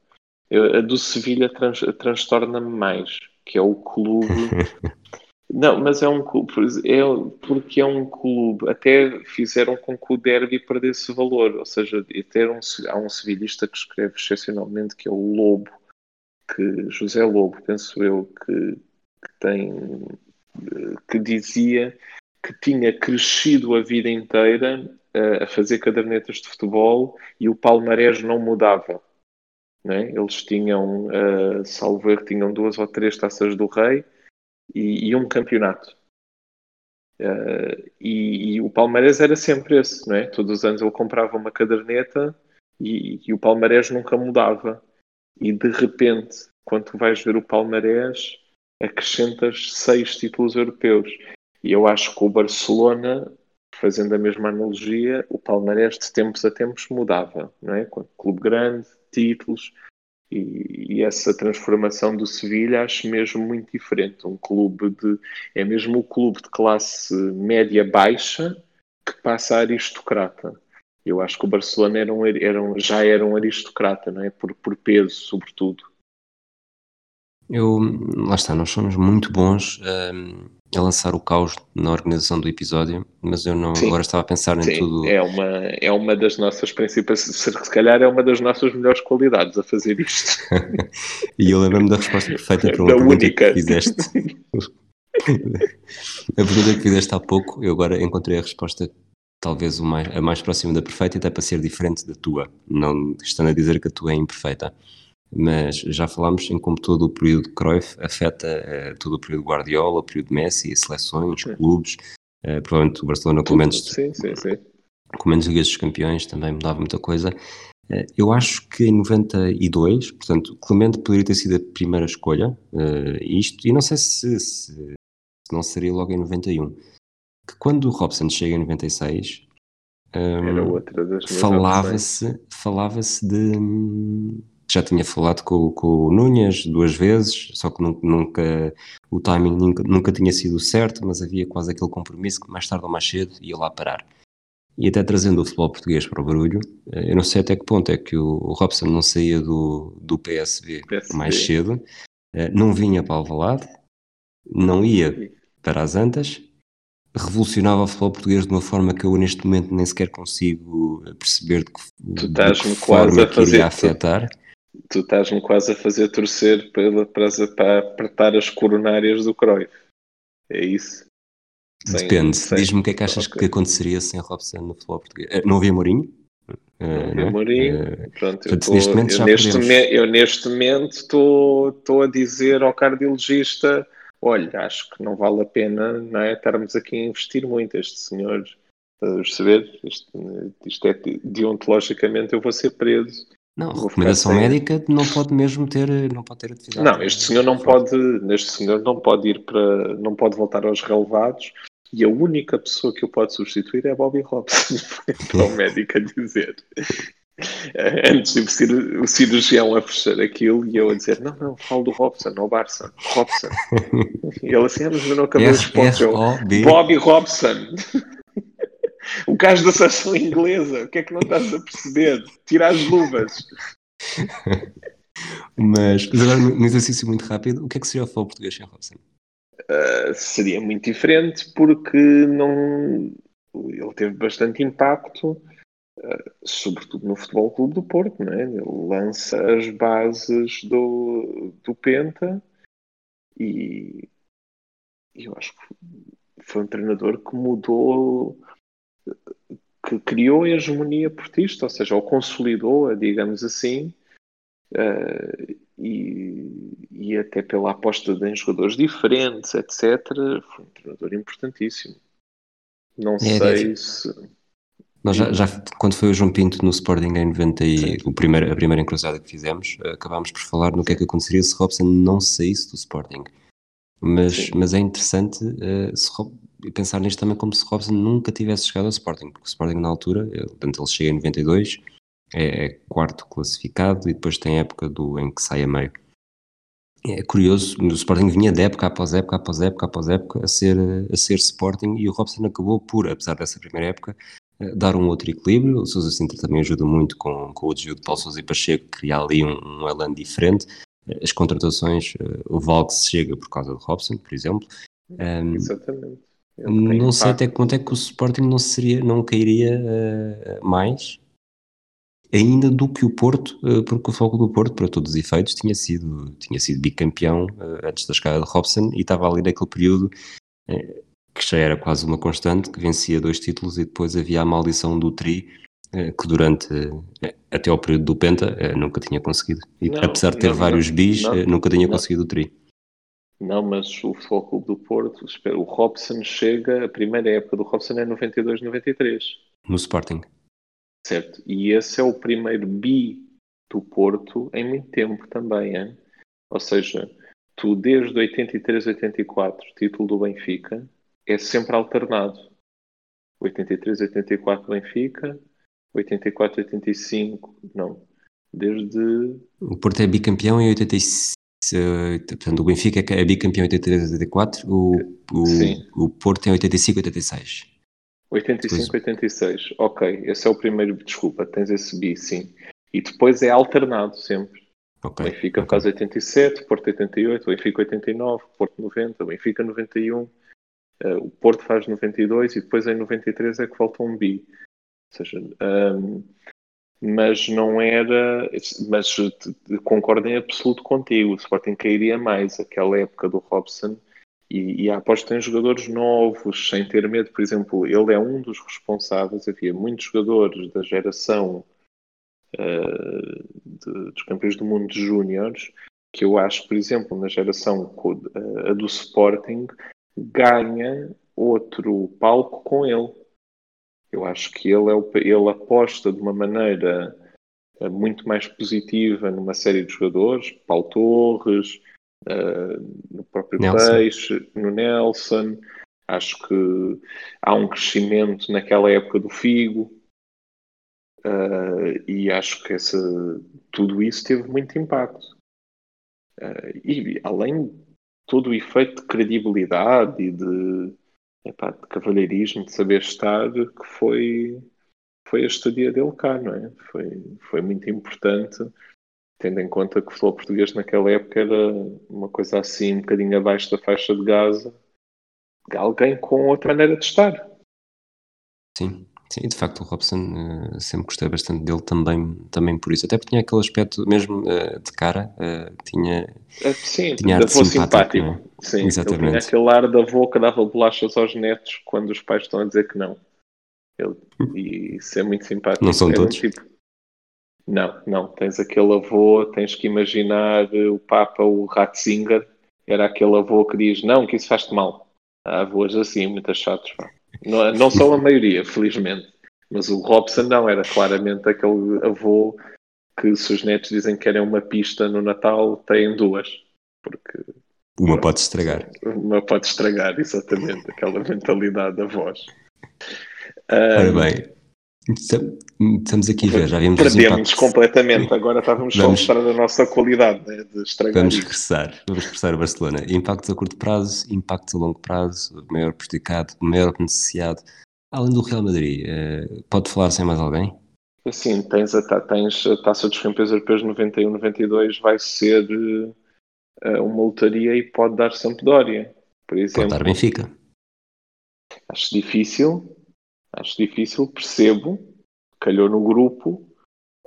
Eu, a do Sevilha trans, transtorna-me mais, que é o clube. Não, mas é um clube, é, porque é um clube, até fizeram com que o derby perdesse valor, ou seja, até um, há um sevilhista que escreve excepcionalmente, que é o Lobo, que José Lobo, penso eu, que, que tem, que dizia que tinha crescido a vida inteira uh, a fazer cadernetas de futebol e o palmarés não mudava. Né? Eles tinham, uh, salvo erro, tinham duas ou três taças do rei e, e um campeonato. Uh, e, e, o palmarés era sempre esse, não é? Todos os anos ele comprava uma caderneta e, e o palmarés nunca mudava. E de repente, quando vais ver o palmarés, acrescentas seis títulos europeus. E eu acho que o Barcelona, fazendo a mesma analogia, o Palmeiras de tempos a tempos mudava, não é? Clube grande, títulos, e, e, essa transformação do Sevilha acho mesmo muito diferente. Um clube de. É mesmo o clube de classe média-baixa que passa a aristocrata. Eu acho que o Barcelona era um, era um, já era um aristocrata, não é? Por, por peso, sobretudo. Eu, lá está, nós somos muito bons um, a lançar o caos na organização do episódio, mas eu não, sim, agora estava a pensar em sim, tudo. É uma, é uma das nossas principais, se calhar é uma das nossas melhores qualidades a fazer isto. e eu lembro-me da resposta perfeita para uma da pergunta única. que fizeste. a pergunta que fizeste há pouco, eu agora encontrei a resposta talvez o mais, a mais próxima da perfeita, até para ser diferente da tua, não estando a dizer que a tua é imperfeita. Mas já falámos em como todo o período de Cruyff afeta uh, todo o período de Guardiola, o período de Messi, as seleções, os clubes, uh, provavelmente o Barcelona com menos, sim, sim, sim. com menos Ligas dos Campeões também mudava muita coisa. Uh, eu acho que em 92, portanto, Clemente poderia ter sido a primeira escolha, isto, e não sei se, se, se não seria logo em 91 que quando o Robson chega em 96 um, falava-se falava-se de já tinha falado com, com, o Núñez duas vezes, só que nunca o timing nunca, nunca tinha sido certo, mas havia quase aquele compromisso que mais tarde ou mais cedo ia lá parar. E até trazendo o futebol português para o barulho, eh, eu não sei até que ponto é que o, o Robson não saía do, do PSV, PSV, mais cedo, eh, não vinha para Alvalade, não ia para as Antas revolucionava o futebol português de uma forma que eu neste momento nem sequer consigo perceber de que, tu estás de que forma que iria afetar. Tu, tu estás-me quase a fazer torcer para, para, para apertar as coronárias do Cruyff. É isso? Depende. Diz-me o que é que achas okay. que aconteceria sem Robson no futebol português. Eh, não havia Mourinho? Não Mourinho. Uh, Pronto, eu, tô, neste momento eu, neste me, eu neste momento estou a dizer ao cardiologista olha, acho que não vale a pena não é, estarmos aqui a investir muito. Este senhor, estás a perceber? Isto, isto é deontologicamente, eu vou ser preso. Não, a recomendação médica não pode mesmo ter, não pode ter atividade. Não, este senhor não pode, este senhor não pode ir para, não pode voltar aos relevados e a única pessoa que o pode substituir é Bobby Robson, para o médico a dizer. Antes de o cirurgião a fechar aquilo e eu a dizer: Não, não, falo do Robson, não Barça, Robson. E ele assim: ah, Mas eu não acabei os pontos. Bobby Robson. O gajo da seleção inglesa, o que é que não estás a perceber? Tira as luvas. mas, mas agora, num exercício muito rápido, o que é que seria o futebol português sem Robson? Uh, seria muito diferente porque não ele teve bastante impacto sobretudo no Futebol Clube do Porto, não é? Ele lança as bases do, do Penta e eu acho que foi um treinador que mudou, que criou a hegemonia portista, ou seja, ou consolidou-a, digamos assim, uh, e, e até pela aposta em jogadores diferentes, etc. Foi um treinador importantíssimo. Não é, sei é, se nós já, já, quando foi o João Pinto no Sporting em 90 e o primeiro, a primeira encruzada que fizemos, acabámos por falar no que é que aconteceria se Robson não saísse do Sporting. Mas, mas é interessante uh, se, pensar nisto também como se Robson nunca tivesse chegado ao Sporting, porque o Sporting na altura, ele, portanto, ele chega em 92, é, é quarto classificado e depois tem a época do, em que sai a meio. É curioso, o Sporting vinha de época após época, após época, após época, a ser, a ser Sporting e o Robson acabou por, apesar dessa primeira época, eh, dar um outro equilíbrio. O Sousa Sintra também ajuda muito com, com o desvio de Paulo Sousa e Pacheco, criar ali um, um elan diferente. Eh, as contratações, eh, o Valks chega por causa de Robson, por exemplo. Um, Exatamente. Não sei até quanto é que o Sporting não, seria, não cairia uh, mais ainda do que o Porto, uh, porque o Foco do Porto, para todos os efeitos, tinha sido, tinha sido bicampeão uh, antes da chegada de Robson e estava ali naquele período que já era quase uma constante, que vencia dois títulos e depois havia a maldição do Tri, que durante até ao período do Penta nunca tinha conseguido. E não, apesar de ter não, vários bis, nunca tinha conseguido o Tri. Não, mas o Futebol Clube do Porto, o Robson chega, a primeira época do Robson é 92-93. No Sporting. Certo, e esse é o primeiro bi do Porto em muito tempo também, hein? ou seja, tu desde 83-84, título do Benfica, é sempre alternado. 83, 84 Benfica, 84, 85, não. Desde. O Porto é bicampeão em 86. Portanto, o Benfica é bicampeão em 83, 84, o, o, o Porto em 85, 86. 85, depois... 86. Ok, esse é o primeiro, desculpa, tens esse bi, sim. E depois é alternado sempre. Okay. Benfica okay. faz 87, Porto 88, Benfica 89, Porto 90, Benfica 91. Uh, o Porto faz 92 e depois em 93 é que volta um bi. Ou seja, um, mas não era. Mas concordo em absoluto contigo. O Sporting cairia mais aquela época do Robson E, e a aposta em jogadores novos, sem ter medo, por exemplo, ele é um dos responsáveis. Havia muitos jogadores da geração uh, de, dos campeões do mundo júniores que eu acho, por exemplo, na geração uh, do Sporting, ganha outro palco com ele. Eu acho que ele, é o, ele aposta de uma maneira uh, muito mais positiva numa série de jogadores, Paulo Torres, uh, no próprio Nelson. Peixe, no Nelson. Acho que há um crescimento naquela época do Figo. Uh, e acho que essa, tudo isso teve muito impacto. Uh, e além de todo o efeito de credibilidade e de, epá, de cavalheirismo, de saber estar, que foi, foi a estadia dele cá, não é? Foi, foi muito importante tendo em conta que o futebol português naquela época era uma coisa assim, um bocadinho abaixo da faixa de Gaza, alguém com outra maneira de estar. Sim, sim, de facto o Robson uh, sempre gostei bastante dele também, também por isso, até porque tinha aquele aspecto mesmo uh, de cara, uh, tinha, sim, tinha ar simpático. simpático. É? Sim, Exatamente. tinha aquele ar da avô que dava bolachas aos netos quando os pais estão a dizer que não. Ele, e isso é muito simpático. Não são é todos. Tipo, não, não. Tens aquele avô, tens que imaginar o Papa, o Ratzinger, era aquele avô que diz: Não, que isso faz-te mal. Há avós assim, muito chatos. Não, não são a maioria, felizmente. Mas o Robson não, era claramente aquele avô que se os netos dizem que querem uma pista no Natal, têm duas. Porque. Uma pode estragar. Uma pode estragar, exatamente. aquela mentalidade da voz. Ora bem, Estamos aqui a ver, já vimos Perdemos completamente, agora estávamos vamos, só a mostrar a nossa qualidade né, de estragar. Vamos regressar, vamos regressar o Barcelona. Impactos a curto prazo, impactos a longo prazo, maior prejudicado, maior beneficiado. Além do Real Madrid, uh, pode falar sem mais alguém? Sim, tens a, tens a Taça dos Campeões Europeus 91-92, vai ser uh, uma lotaria e pode dar Sampdoria, por exemplo. Pode dar Benfica. Acho difícil, Acho difícil, percebo, calhou no grupo,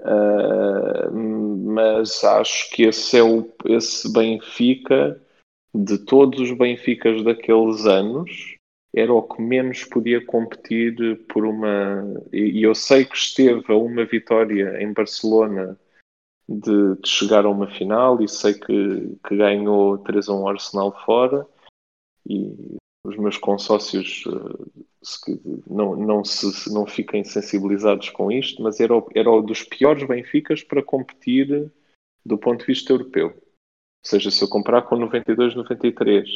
uh, mas acho que esse é o esse Benfica, de todos os Benficas daqueles anos, era o que menos podia competir por uma. E eu sei que esteve a uma vitória em Barcelona de, de chegar a uma final e sei que, que ganhou 3 a 1 Arsenal fora. E os meus consócios uh, não, não, se, não fiquem sensibilizados com isto, mas era, era um dos piores Benficas para competir do ponto de vista europeu. Ou seja, se eu comparar com 92, 93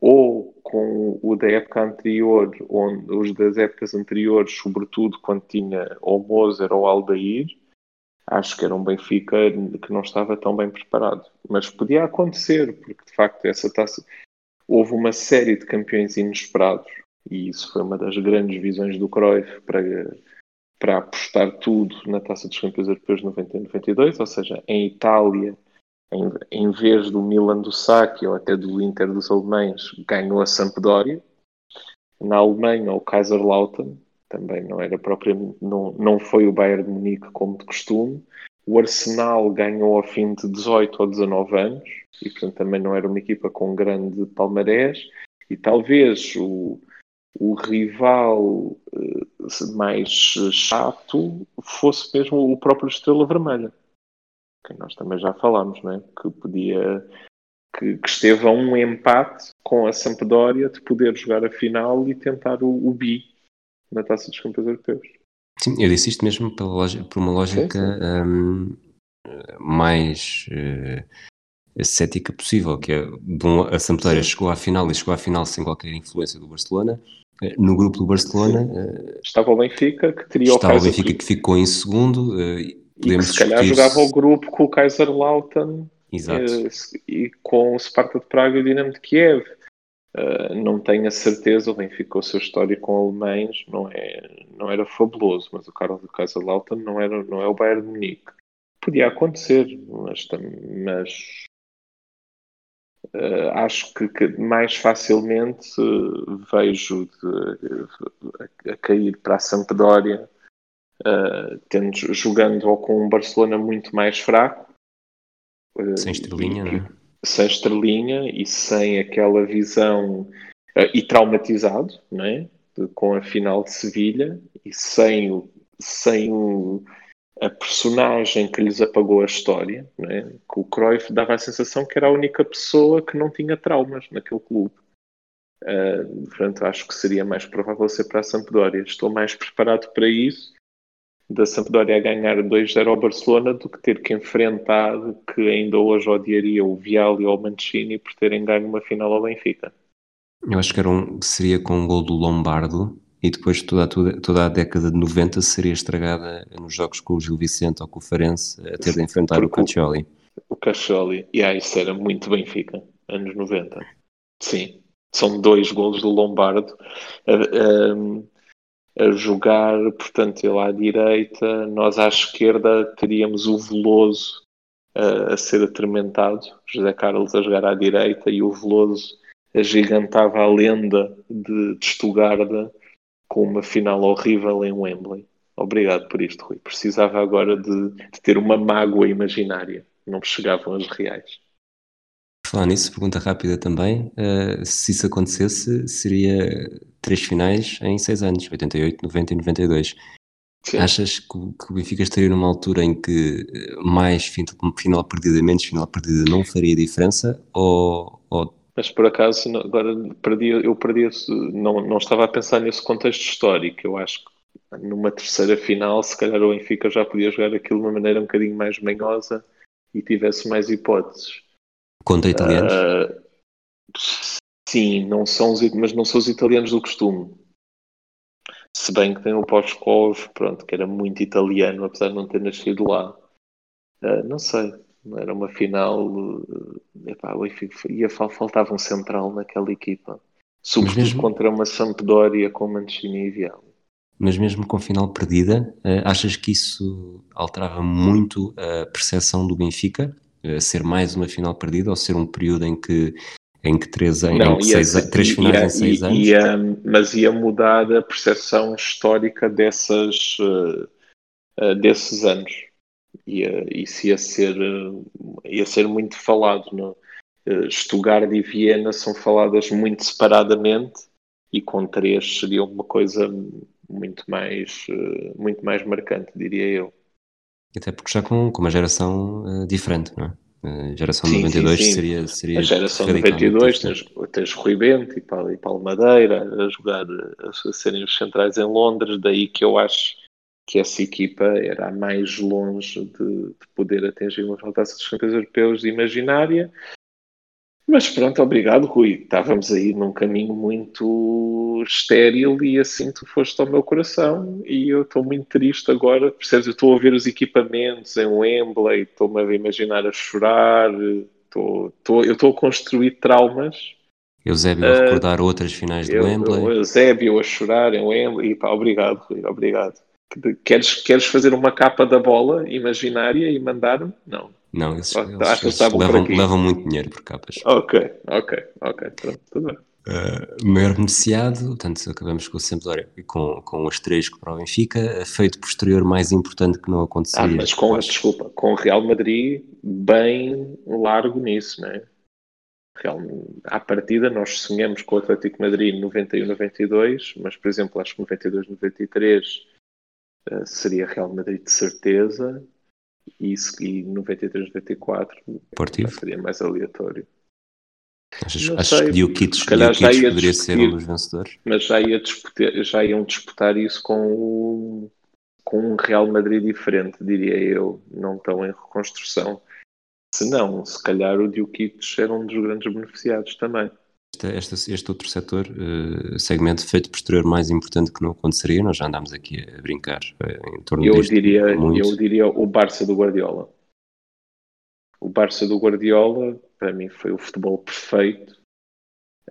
ou com o da época anterior, onde, os das épocas anteriores, sobretudo quando tinha ou Moser ou Aldair, acho que era um Benfica que não estava tão bem preparado. Mas podia acontecer, porque de facto essa taça houve uma série de campeões inesperados e isso foi uma das grandes visões do Cruyff para, para apostar tudo na Taça dos Campeões Europeus 90 e 92, ou seja, em Itália, em, em vez do Milan do Sacchi ou até do Inter dos alemães, ganhou a Sampdoria. Na Alemanha, o Kaiserslautern, também não era propriamente, não, não foi o Bayern de Munique como de costume. O Arsenal ganhou ao fim de 18 ou 19 anos e, portanto, também não era uma equipa com grande palmarés. E talvez o, o rival uh, mais chato fosse mesmo o próprio Estrela Vermelha, que nós também já falámos, não é? que podia que, que, esteve a um empate com a Sampdoria de poder jogar a final e tentar o, o bi na Taça dos Campeões Europeus. Sim, eu disse isto mesmo pela por uma lógica. Um, mais uh, cética possível, que é um, a Sampdoria chegou à final e chegou à final sem qualquer influência do Barcelona. Eh, no grupo do Barcelona uh, estava o Benfica que teria estava o Benfica que ficou em segundo uh, e que se calhar jogava o grupo com o Kaiserslautern e com o Sparta de Praga e o Dinamo de Kiev Uh, não tenho a certeza, o Benfica, o seu histórico com alemães não, é, não era fabuloso, mas o Carlos de Kaiserslautern não, era, não é o Bayern de Munique. Podia acontecer, mas, mas uh, acho que, que, mais facilmente uh, vejo de, a, a, cair para a Sampdoria, tendo, jogando ou com um Barcelona muito mais fraco. Sem estrelinha, não é? Sem estrelinha e sem aquela visão uh, e traumatizado, não é? Com a final de Sevilha e sem o, sem o, a personagem que lhes apagou a história, não é? que o Cruyff dava a sensação que era a única pessoa que não tinha traumas naquele clube. Uh, portanto, acho que seria mais provável ser para a Sampdoria. Estou mais preparado para isso da Sampdoria a ganhar 2-0 ao Barcelona do que ter que enfrentar que ainda hoje odiaria o Vial e o Mancini por terem ganho uma final ao Benfica. Eu acho que era um, seria com um gol do Lombardo e depois toda, toda, toda a década de 90 seria estragada nos jogos com o Gil Vicente ou com o Farense a ter de enfrentar Porque o Caccioli. O Caccioli, e aí isso era muito Benfica, anos 90. Sim, são dois golos do Lombardo. Uh, uh, a jogar, portanto, ele à direita, nós à esquerda teríamos o Veloso uh, a ser atormentado, José Carlos a jogar à direita e o Veloso agigantava a lenda de, de com uma final horrível em Wembley. Obrigado por isto, Rui. Precisava agora de, de ter uma mágoa imaginária. Não chegavam as reais. Falar nisso, pergunta rápida também. Uh, se isso acontecesse, seria três finais em seis anos, 88, 90 e 92. Sim. Achas que, que o Benfica estaria numa altura em que mais final perdida, menos final perdida não faria diferença? Ou, ou... Mas por acaso, agora perdi, eu perdi, não, não estava a pensar nesse contexto histórico. Eu acho que numa terceira final, se calhar o Benfica já podia jogar aquilo de uma maneira um bocadinho mais manhosa e tivesse mais hipóteses. Contra italianos? Uh, sim, não são os, mas não são os italianos do costume. Se bem que tem o Poskov, pronto, que era muito italiano, apesar de não ter nascido lá. Uh, não sei, era uma final. Uh, epá, ia, faltava um central naquela equipa. Sobretudo mesmo... contra uma Sampdoria com Mancini e Vial. Mas mesmo com final perdida, achas que isso alterava muito a percepção do Benfica? Ser mais uma final perdida ou ser um período em que em que três, em, Não, que seis, ser, três finais ia, em seis ia, anos? Ia, mas ia mudar a percepção histórica dessas, uh, desses anos. Ia, isso ia ser, uh, ia ser muito falado. No, Stuttgart e Viena são faladas muito separadamente e com três seria uma coisa muito mais, muito mais marcante, diria eu. Até porque já com, com uma geração uh, diferente, não é? A geração sim, 92 sim, sim. seria, seria. A geração 92 tens, tens Rui Bento e Paulo, e Paulo Madeira a jogar, a, a serem os centrais em Londres, daí que eu acho que essa equipa era a mais longe de, de poder atingir uma taça dos campeões europeus imaginária mas pronto, obrigado, Rui. Estávamos aí num caminho muito estéril e assim tu foste ao meu coração e eu estou muito triste agora. Percebes? Eu estou a ver os equipamentos em Wembley, estou-me a imaginar a chorar, estou, estou, eu estou a construir traumas. Eusébio a recordar uh, outras finais do Wembley. Eusébio a chorar em Wembley. E, pá, obrigado, Rui, obrigado. Queres, queres fazer uma capa da bola imaginária e mandar-me? Não, não, esses, eles, eles levam, levam, muito dinheiro por capas. Ok, ok, ok, pronto, tudo bem. Uh, maior beneficiado, portanto, acabamos com o Sampdoria e com, com os três que para o Benfica, feito posterior mais importante que não aconteceria. Ah, mas com, desculpa, com o Real Madrid bem largo nisso, não é? Real, à partida nós sonhamos com o Atlético Madrid 91-92, mas por exemplo acho que 92-93 uh, seria Real Madrid de certeza e, e 93, 94 Portivo. seria mais aleatório. Achas, achas que Dioquitos, poderia ser um dos vencedores? Mas já, ia disputar, já iam disputar isso com, o, com um Real Madrid diferente, diria eu, não tão em reconstrução. Se não, se calhar o Dioquitos era um dos grandes beneficiados também este, este outro setor, uh, segmento feito posterior mais importante que não aconteceria, nós já andámos aqui a brincar uh, em torno eu disto. Diria, muito. Eu diria o Barça do Guardiola. O Barça do Guardiola, para mim, foi o futebol perfeito.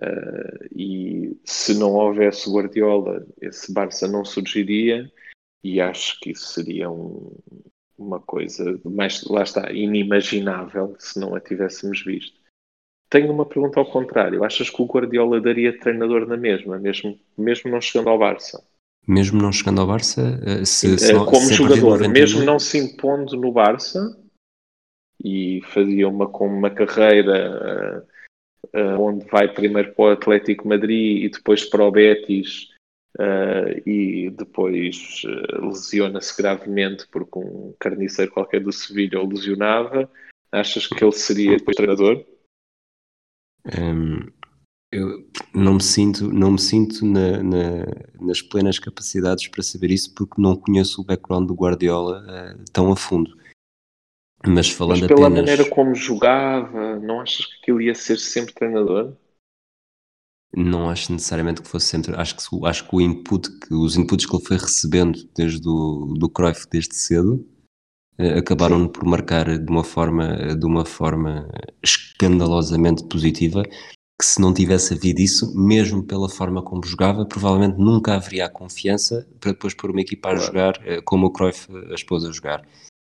Uh, e se não houvesse Guardiola, esse Barça não surgiria. E acho que isso seria um, uma coisa mais, lá está, inimaginável se não a tivéssemos visto. Tenho uma pergunta ao contrário. Achas que o Guardiola daria treinador na mesma, mesmo, mesmo não chegando ao Barça? Mesmo não chegando ao Barça? Eh, se, se, Como jogador, mesmo não se impondo no Barça, e fazia uma com uma carreira uh, uh, onde vai primeiro para o Atlético Madrid e depois para o Betis uh, e depois lesiona-se gravemente porque um carniceiro qualquer do Sevilha o lesionava. Achas que ele seria depois treinador? Um, eu não me sinto, não me sinto na, na, nas plenas capacidades para saber isso porque não conheço o background do Guardiola tão a fundo mas falando Mas pela apenas... maneira como jogava, não achas que aquilo ia ser sempre treinador? Não acho necessariamente que fosse sempre. Acho que, acho que o input, que os inputs que ele foi recebendo desde o do Cruyff desde cedo acabaram Sim. por marcar de uma forma de uma forma escandalosamente positiva que se não tivesse havido isso, mesmo pela forma como jogava, provavelmente nunca haveria a confiança para depois pôr uma equipa a claro. jogar eh, como o Cruyff a esposa a jogar.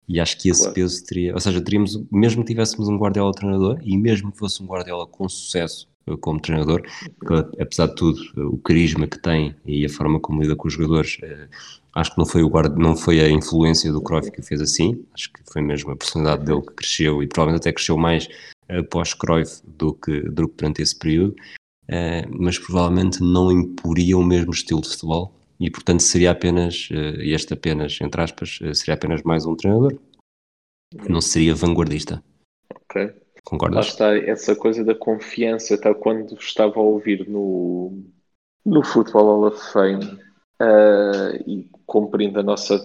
E acho que esse claro. peso teria, ou seja, teríamos, mesmo que tivéssemos um Guardiola treinador e mesmo que fosse um Guardiola com sucesso eh, como treinador, porque, apesar de tudo, eh, o carisma que tem e a forma como lida com os jogadores, eh, acho que não foi, o guarda, não foi a influência do Cruyff que o fez assim, acho que foi mesmo a personalidade dele que cresceu e provavelmente até cresceu mais pós-Cruyff do que, do que durante esse período, mas provavelmente não imporia o mesmo estilo de futebol e portanto seria apenas, uh, este apenas, entre aspas, uh, seria apenas mais um treinador, não seria vanguardista. Ok. Concordas? Lá está essa coisa da confiança, até quando estava a ouvir no, no Football Hall of Fame uh, e cumprindo a nossa,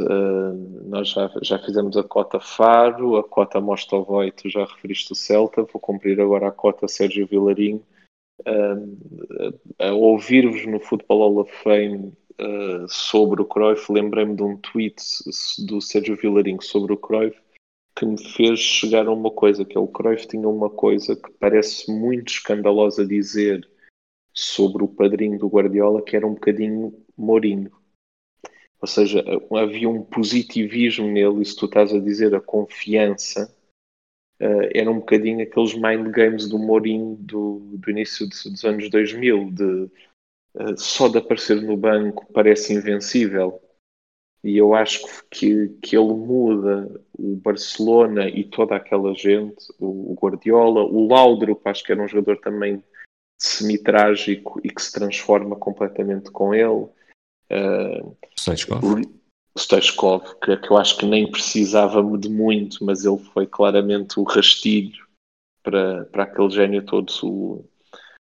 nós já, já fizemos a cota Faro, a cota Mostovoy, tu já referiste o Celta, vou cumprir agora a cota Sérgio Vilarinho. a ouvir-vos no Football Hall of Fame uh, sobre o Cruyff, lembrei-me de um tweet do Sérgio Vilarinho sobre o Cruyff que me fez chegar a uma coisa, que é o Cruyff tinha uma coisa que parece muito escandalosa dizer sobre o padrinho do Guardiola, que era um bocadinho Mourinho. Ou seja, havia um positivismo nele, e se tu estás a dizer a confiança, uh, era um bocadinho aqueles mind games do Mourinho do, do início de, dos anos 2000, de eh, só de aparecer no banco parece invencível. E eu acho que, que ele muda o Barcelona e toda aquela gente, o, Guardiola, o Laudrup, acho que era um jogador também semi-trágico e que se transforma completamente com ele. Uh, Stoichkov, que, que eu acho que nem precisava de muito, mas ele foi claramente o rastilho para, para aquele gênio todo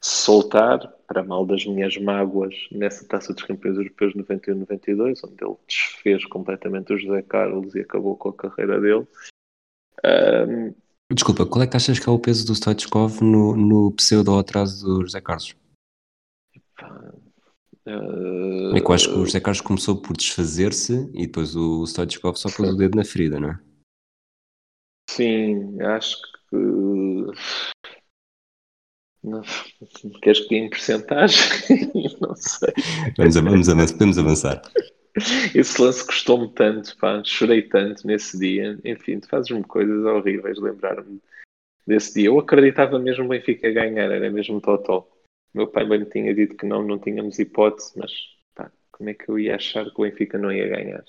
soltar, para mal das minhas mágoas, nessa taça dos campeões europeus 91-92, onde ele desfez completamente o José Carlos e acabou com a carreira dele. Um, Desculpa, qual é que achas que é o peso do Stoichkov no, no pseudo-atraso do José Carlos? Uh, é que eu acho que o José Carlos começou por desfazer-se e depois o Stoichkov só pôs o dedo na ferida, não é? Sim, acho que não, queres que em porcentagem? não sei. Vamos, vamos, avançar, podemos avançar. Esse lance custou-me tanto, pá, chorei tanto nesse dia. Enfim, tu fazes-me coisas horríveis lembrar-me desse dia. Eu acreditava mesmo o Benfica ganhar, era mesmo Totó. Meu pai bem me tinha dito que não, não tínhamos hipótese, mas pá, como é que eu ia achar que o Benfica não ia ganhar?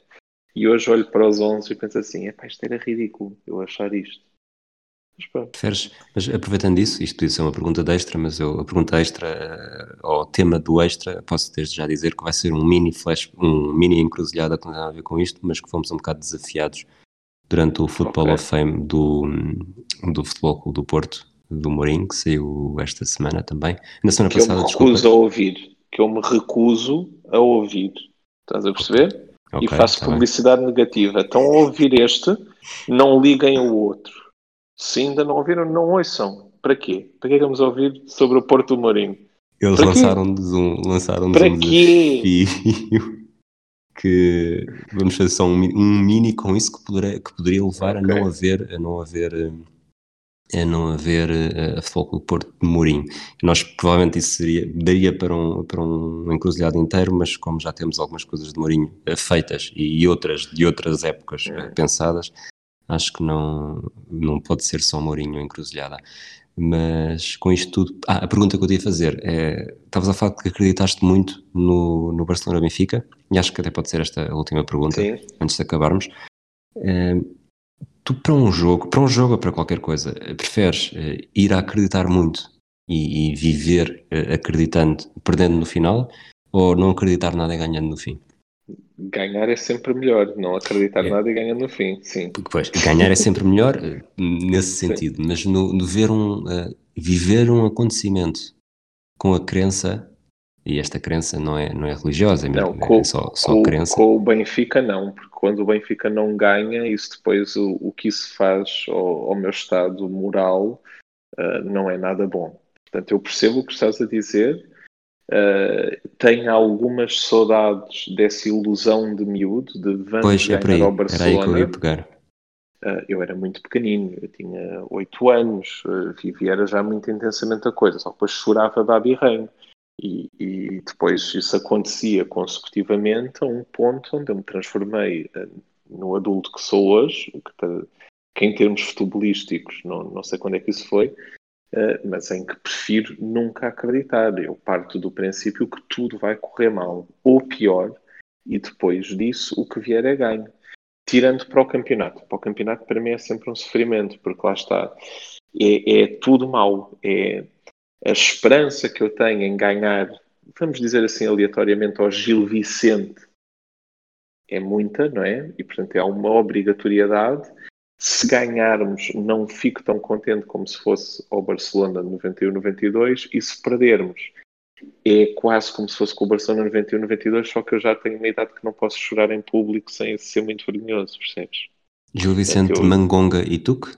E hoje olho para os 11 e penso assim: é pá, isto era ridículo, eu achar isto. Mas, Preferes, mas aproveitando isso, isto podia ser uma pergunta de extra, mas eu, a pergunta extra, ou o tema do extra, posso desde já dizer que vai ser um mini flash, um mini encruzilhada que não tem nada a ver com isto, mas que fomos um bocado desafiados durante o Football okay. of Fame do, do Futebol Clube do Porto, do Mourinho, que saiu esta semana também. Na semana que passada, eu me recuso desculpa. a ouvir, que eu me recuso a ouvir. Estás a perceber? Okay, e faço tá publicidade bem. negativa. Então, ao ouvir este, não liguem ao outro. Se ainda não ouviram, não ouçam. Para quê? Para que vamos ouvir sobre o Porto do Mourinho? Eles lançaram-nos um, lançaram um desafio que vamos fazer só um, um, mini com isso que poderia, que poderia levar okay. a não haver a não haver a não haver a futebol do Porto de Mourinho. Nós provavelmente isso seria, daria para um, para um encruzilhado inteiro, mas como já temos algumas coisas de Mourinho eh, feitas e outras de outras épocas é. pensadas, Acho que não, não pode ser só Mourinho encruzilhada. Mas com isto tudo. Ah, a pergunta que eu te ia fazer é: estavas a falar que acreditaste muito no, no Barcelona Benfica, e acho que até pode ser esta a última pergunta, Sim. antes de acabarmos. É, tu para um jogo, para um jogo ou para qualquer coisa, preferes uh, ir a acreditar muito e, e viver uh, acreditando, perdendo no final, ou não acreditar nada e ganhando no fim? Ganhar é sempre melhor, não acreditar é. nada e ganhar no fim, sim. Pois, ganhar é sempre melhor nesse sentido, sim. mas no, no ver um, uh, viver um acontecimento com a crença e esta crença não é, não é religiosa, é não, é com, só, só com, crença. Com o Benfica não, porque quando o Benfica não ganha, isso depois o, o que isso faz ao, ao meu estado moral uh, não é nada bom. Portanto, eu percebo o que estás a dizer, uh, tenho algumas saudades dessa ilusão de miúdo, de vamos pois, é ganhar ao Barcelona. Era aí que eu ia pegar. Uh, eu era muito pequenino, eu tinha oito anos, vivia era já muito intensamente a coisa, só depois chorava Babi Reino. E, e, depois isso acontecia consecutivamente a um ponto onde eu me transformei eh, no adulto que sou hoje, que, que em termos futebolísticos, não, não sei quando é que isso foi, uh, mas em que prefiro nunca acreditar. Eu parto do princípio que tudo vai correr mal, ou pior, e depois disso o que vier é ganho. Tirando para o campeonato. Para o campeonato, para mim, é sempre um sofrimento, porque lá está. É, é tudo mau. É, a esperança que eu tenho em ganhar, vamos dizer assim aleatoriamente, ao Gil Vicente é muita, não é? E portanto é uma obrigatoriedade. Se ganharmos, não fico tão contente como se fosse ao Barcelona 91-92, e se perdermos, é quase como se fosse com o Barcelona 91-92, só que eu já tenho uma idade que não posso chorar em público sem ser muito vergonhoso, percebes? Gil Vicente, eu... Mangonga e Tuque?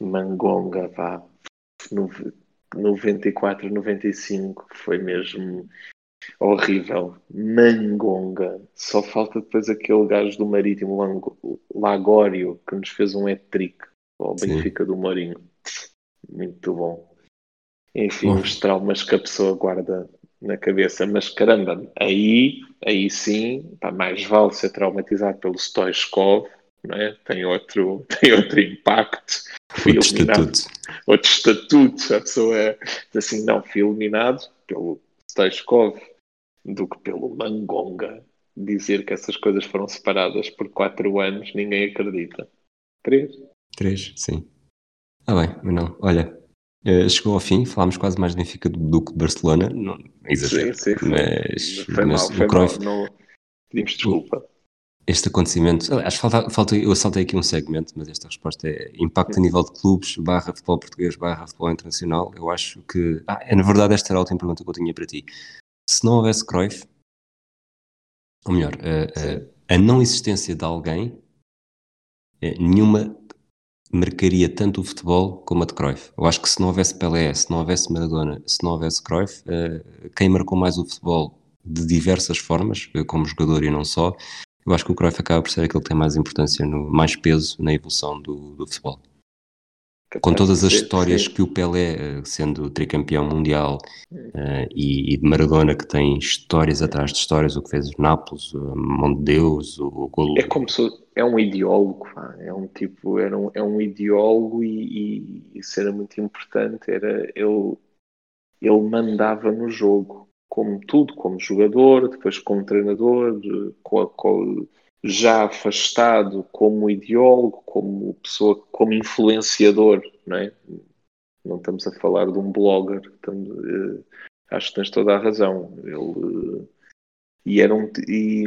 Mangonga, vá. 94, 95 foi mesmo horrível. Mangonga. Só falta depois aquele gajo do Marítimo Lagório que nos fez um hat-trick ao Benfica do Mourinho. Muito bom. Enfim, bom. os traumas que a pessoa guarda na cabeça. Mas caramba, aí, aí sim, pá, mais vale ser traumatizado pelo Stoichkov, é? tem, outro, tem outro impacto fui outro eliminado. Estatuto. Outro estatuto. A pessoa é assim, não, fui eliminado pelo Stoichkov do que pelo Mangonga. Dizer que essas coisas foram separadas por quatro anos, ninguém acredita. Três? Três, sim. Ah bem, mas não, olha, eh, chegou ao fim, falámos quase mais de Benfica do que de Barcelona, não, exagero, sim, sim, mas, foi mas mal, foi Cruyff, mal, não, pedimos desculpa este acontecimento, acho que falta, falta, eu saltei aqui um segmento, mas esta resposta é impacto a nível de clubes, barra futebol português, barra futebol internacional, eu acho que, ah, é, na verdade esta era a última pergunta que eu tinha para ti, se não houvesse Cruyff, ou melhor, a, a, a não existência de alguém, é, nenhuma marcaria tanto o futebol como a de Cruyff. Eu acho que se não houvesse Pelé, se não houvesse Maradona, se não houvesse Cruyff, uh, quem marcou mais o futebol de diversas formas, como jogador e não só, eu acho que o Cruyff acaba por ser aquele que tem mais importância, no, mais peso na evolução do, do futebol. Com todas as histórias que o Pelé, eh, sendo tricampeão mundial, uh, e, e, de Maradona, que tem histórias atrás de histórias, o que fez o Nápoles, o Monte Deus, o golo. É como se é um ideólogo, é um tipo, era um, é um ideólogo e, e isso era muito importante. Era ele, ele mandava no jogo como tudo, como jogador, depois como treinador, com com, já afastado como ideólogo, como pessoa, como influenciador, não é? Não estamos a falar de um blogger, estamos, uh, acho que tens toda a razão. Ele, uh, e era um, e,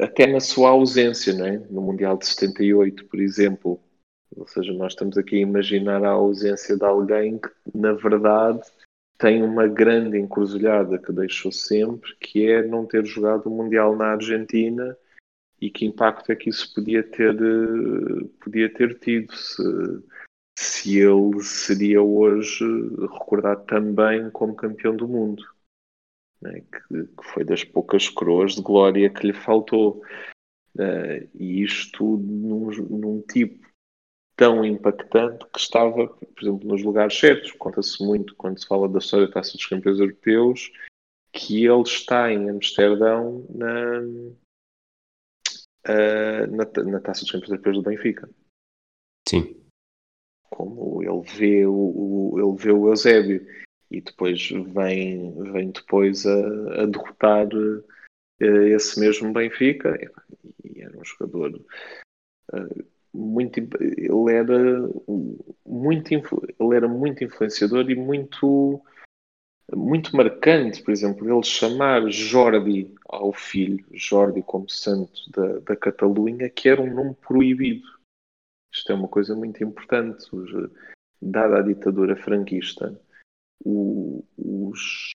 até na sua ausência, não é? No Mundial de 78, por exemplo. Ou seja, nós estamos aqui a imaginar a ausência de alguém que, na verdade, tem uma grande encruzilhada que deixou sempre, que é não ter jogado o Mundial na Argentina e que impacto é que isso podia ter, podia ter tido se, se ele seria hoje recordado também como campeão do mundo. Né? Que, que, foi das poucas coroas de glória que lhe faltou. Uh, e isto num, num tipo tão impactante que estava, por exemplo, nos lugares certos. Conta-se muito quando se fala da história da Taça dos Campeões Europeus que ele está em Amsterdão na, uh, na, na, Taça dos Campeões Europeus do Benfica. Sim. Como ele vê o, o, ele vê o Eusébio e depois vem, vem depois a, a derrotar uh, esse mesmo Benfica e era um jogador uh, muito, ele era muito, ele era muito influenciador e muito, muito marcante, por exemplo, ele chamar Jordi ao filho, Jordi como santo da, da Catalunha, que era um nome proibido. Isto é uma coisa muito importante. Dada a ditadura franquista, o, os,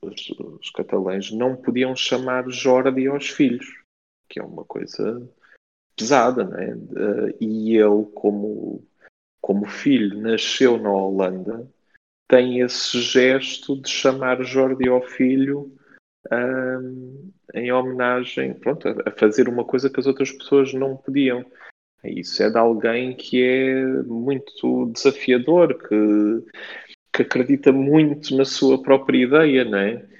os, os catalães não podiam chamar Jordi aos filhos, que é uma coisa pesada, né? E ele, como, como filho, nasceu na Holanda, tem esse gesto de chamar Jordi ao filho um, em homenagem, pronto, a fazer uma coisa que as outras pessoas não podiam. Isso é de alguém que é muito desafiador, que, que acredita muito na sua própria ideia, não é?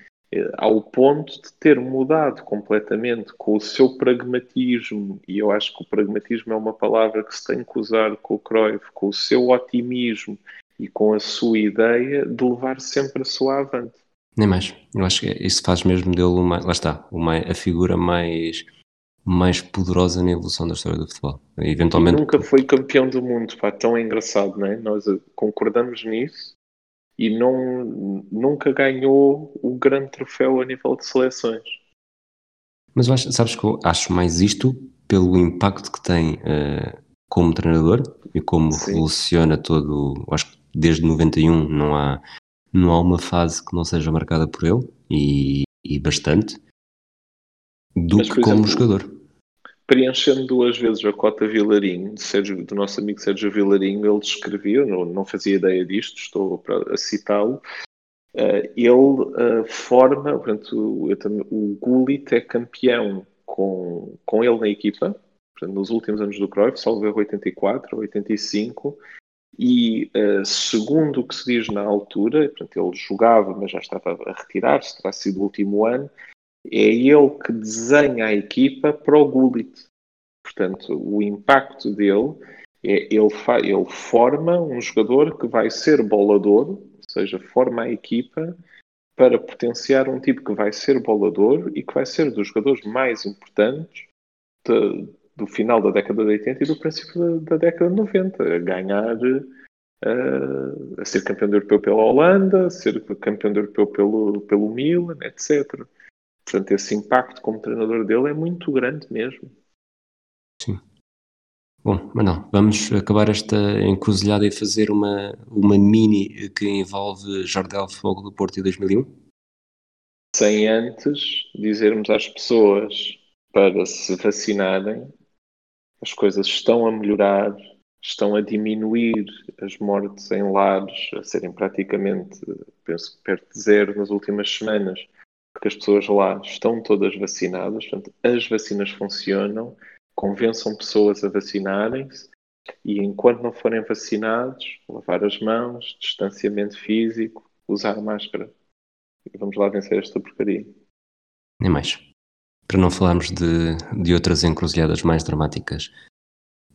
Ao ponto de ter mudado completamente com o seu pragmatismo, e eu acho que o pragmatismo é uma palavra que se tem que usar com o Cruyff, com o seu otimismo e com a sua ideia de levar sempre a sua avante. Nem mais. Eu acho que isso faz mesmo dele uma, lá está, uma, a figura mais mais poderosa na evolução da história do futebol. Eventualmente... E nunca foi campeão do mundo, pá, tão engraçado, não é? Nós concordamos nisso, e não, nunca ganhou o grande troféu a nível de seleções. Mas acho, sabes que eu acho mais isto pelo impacto que tem uh, como treinador e como Sim. revoluciona todo. Acho que desde 91 não há, não há uma fase que não seja marcada por ele e, e bastante do Mas, que como jogador preenchendo duas vezes a cota Vilarinho, Sérgio, do nosso amigo Sérgio Vilarinho, ele descrevia, não, não fazia ideia disto, estou a citá-lo, uh, ele uh, forma, portanto, eu, o Gullit é campeão com, com ele na equipa, portanto, nos últimos anos do Cruyff, salvo 84, 85, e uh, segundo o que se diz na altura, portanto, ele jogava, mas já estava a retirar-se, terá sido o último ano, é ele que desenha a equipa para o Gullit. Portanto, o impacto dele é ele, ele forma um jogador que vai ser bolador, ou seja, forma a equipa para potenciar um tipo que vai ser bolador e que vai ser dos jogadores mais importantes de, do final da década de 80 e do princípio da, da década de 90, a ganhar, uh, a ser campeão europeu pela Holanda, a ser campeão europeu pelo, pelo Milan, etc. Portanto, esse impacto como treinador dele é muito grande mesmo. Sim. Bom, mas não, vamos acabar esta encruzilhada e fazer uma, uma mini que envolve Jardel Fogo do Porto em 2001? Sem antes dizermos às pessoas para se vacinarem, as coisas estão a melhorar, estão a diminuir as mortes em lares, a serem praticamente, penso, perto de zero nas últimas semanas porque as pessoas lá estão todas vacinadas, portanto, as vacinas funcionam, convençam pessoas a vacinarem-se e enquanto não forem vacinados, lavar as mãos, distanciamento físico, usar máscara. E vamos lá vencer esta porcaria. Nem mais. Para não falarmos de, de outras encruzilhadas mais dramáticas.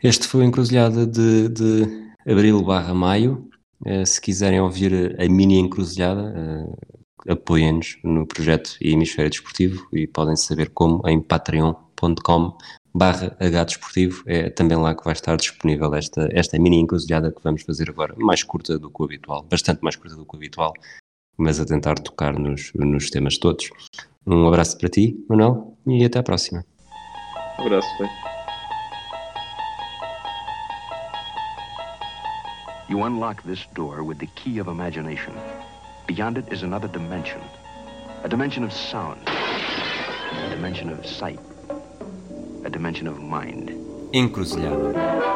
Este foi a encruzilhada de, de abril barra maio. Uh, se quiserem ouvir a mini encruzilhada, uh, apoiem-nos no projeto Hemisfério Desportivo e podem saber como em patreon.com barra Desportivo, é também lá que vai estar disponível esta, esta mini encruzilhada que vamos fazer agora, mais curta do que o habitual, bastante mais curta do que o habitual, mas a tentar tocar nos, nos temas todos. Um abraço para ti, Manuel, e até à próxima. Um abraço, bem. You unlock this door with the key of imagination. Beyond it is another dimension. A dimension of sound. A dimension of sight. A dimension of mind. Encruzilhada.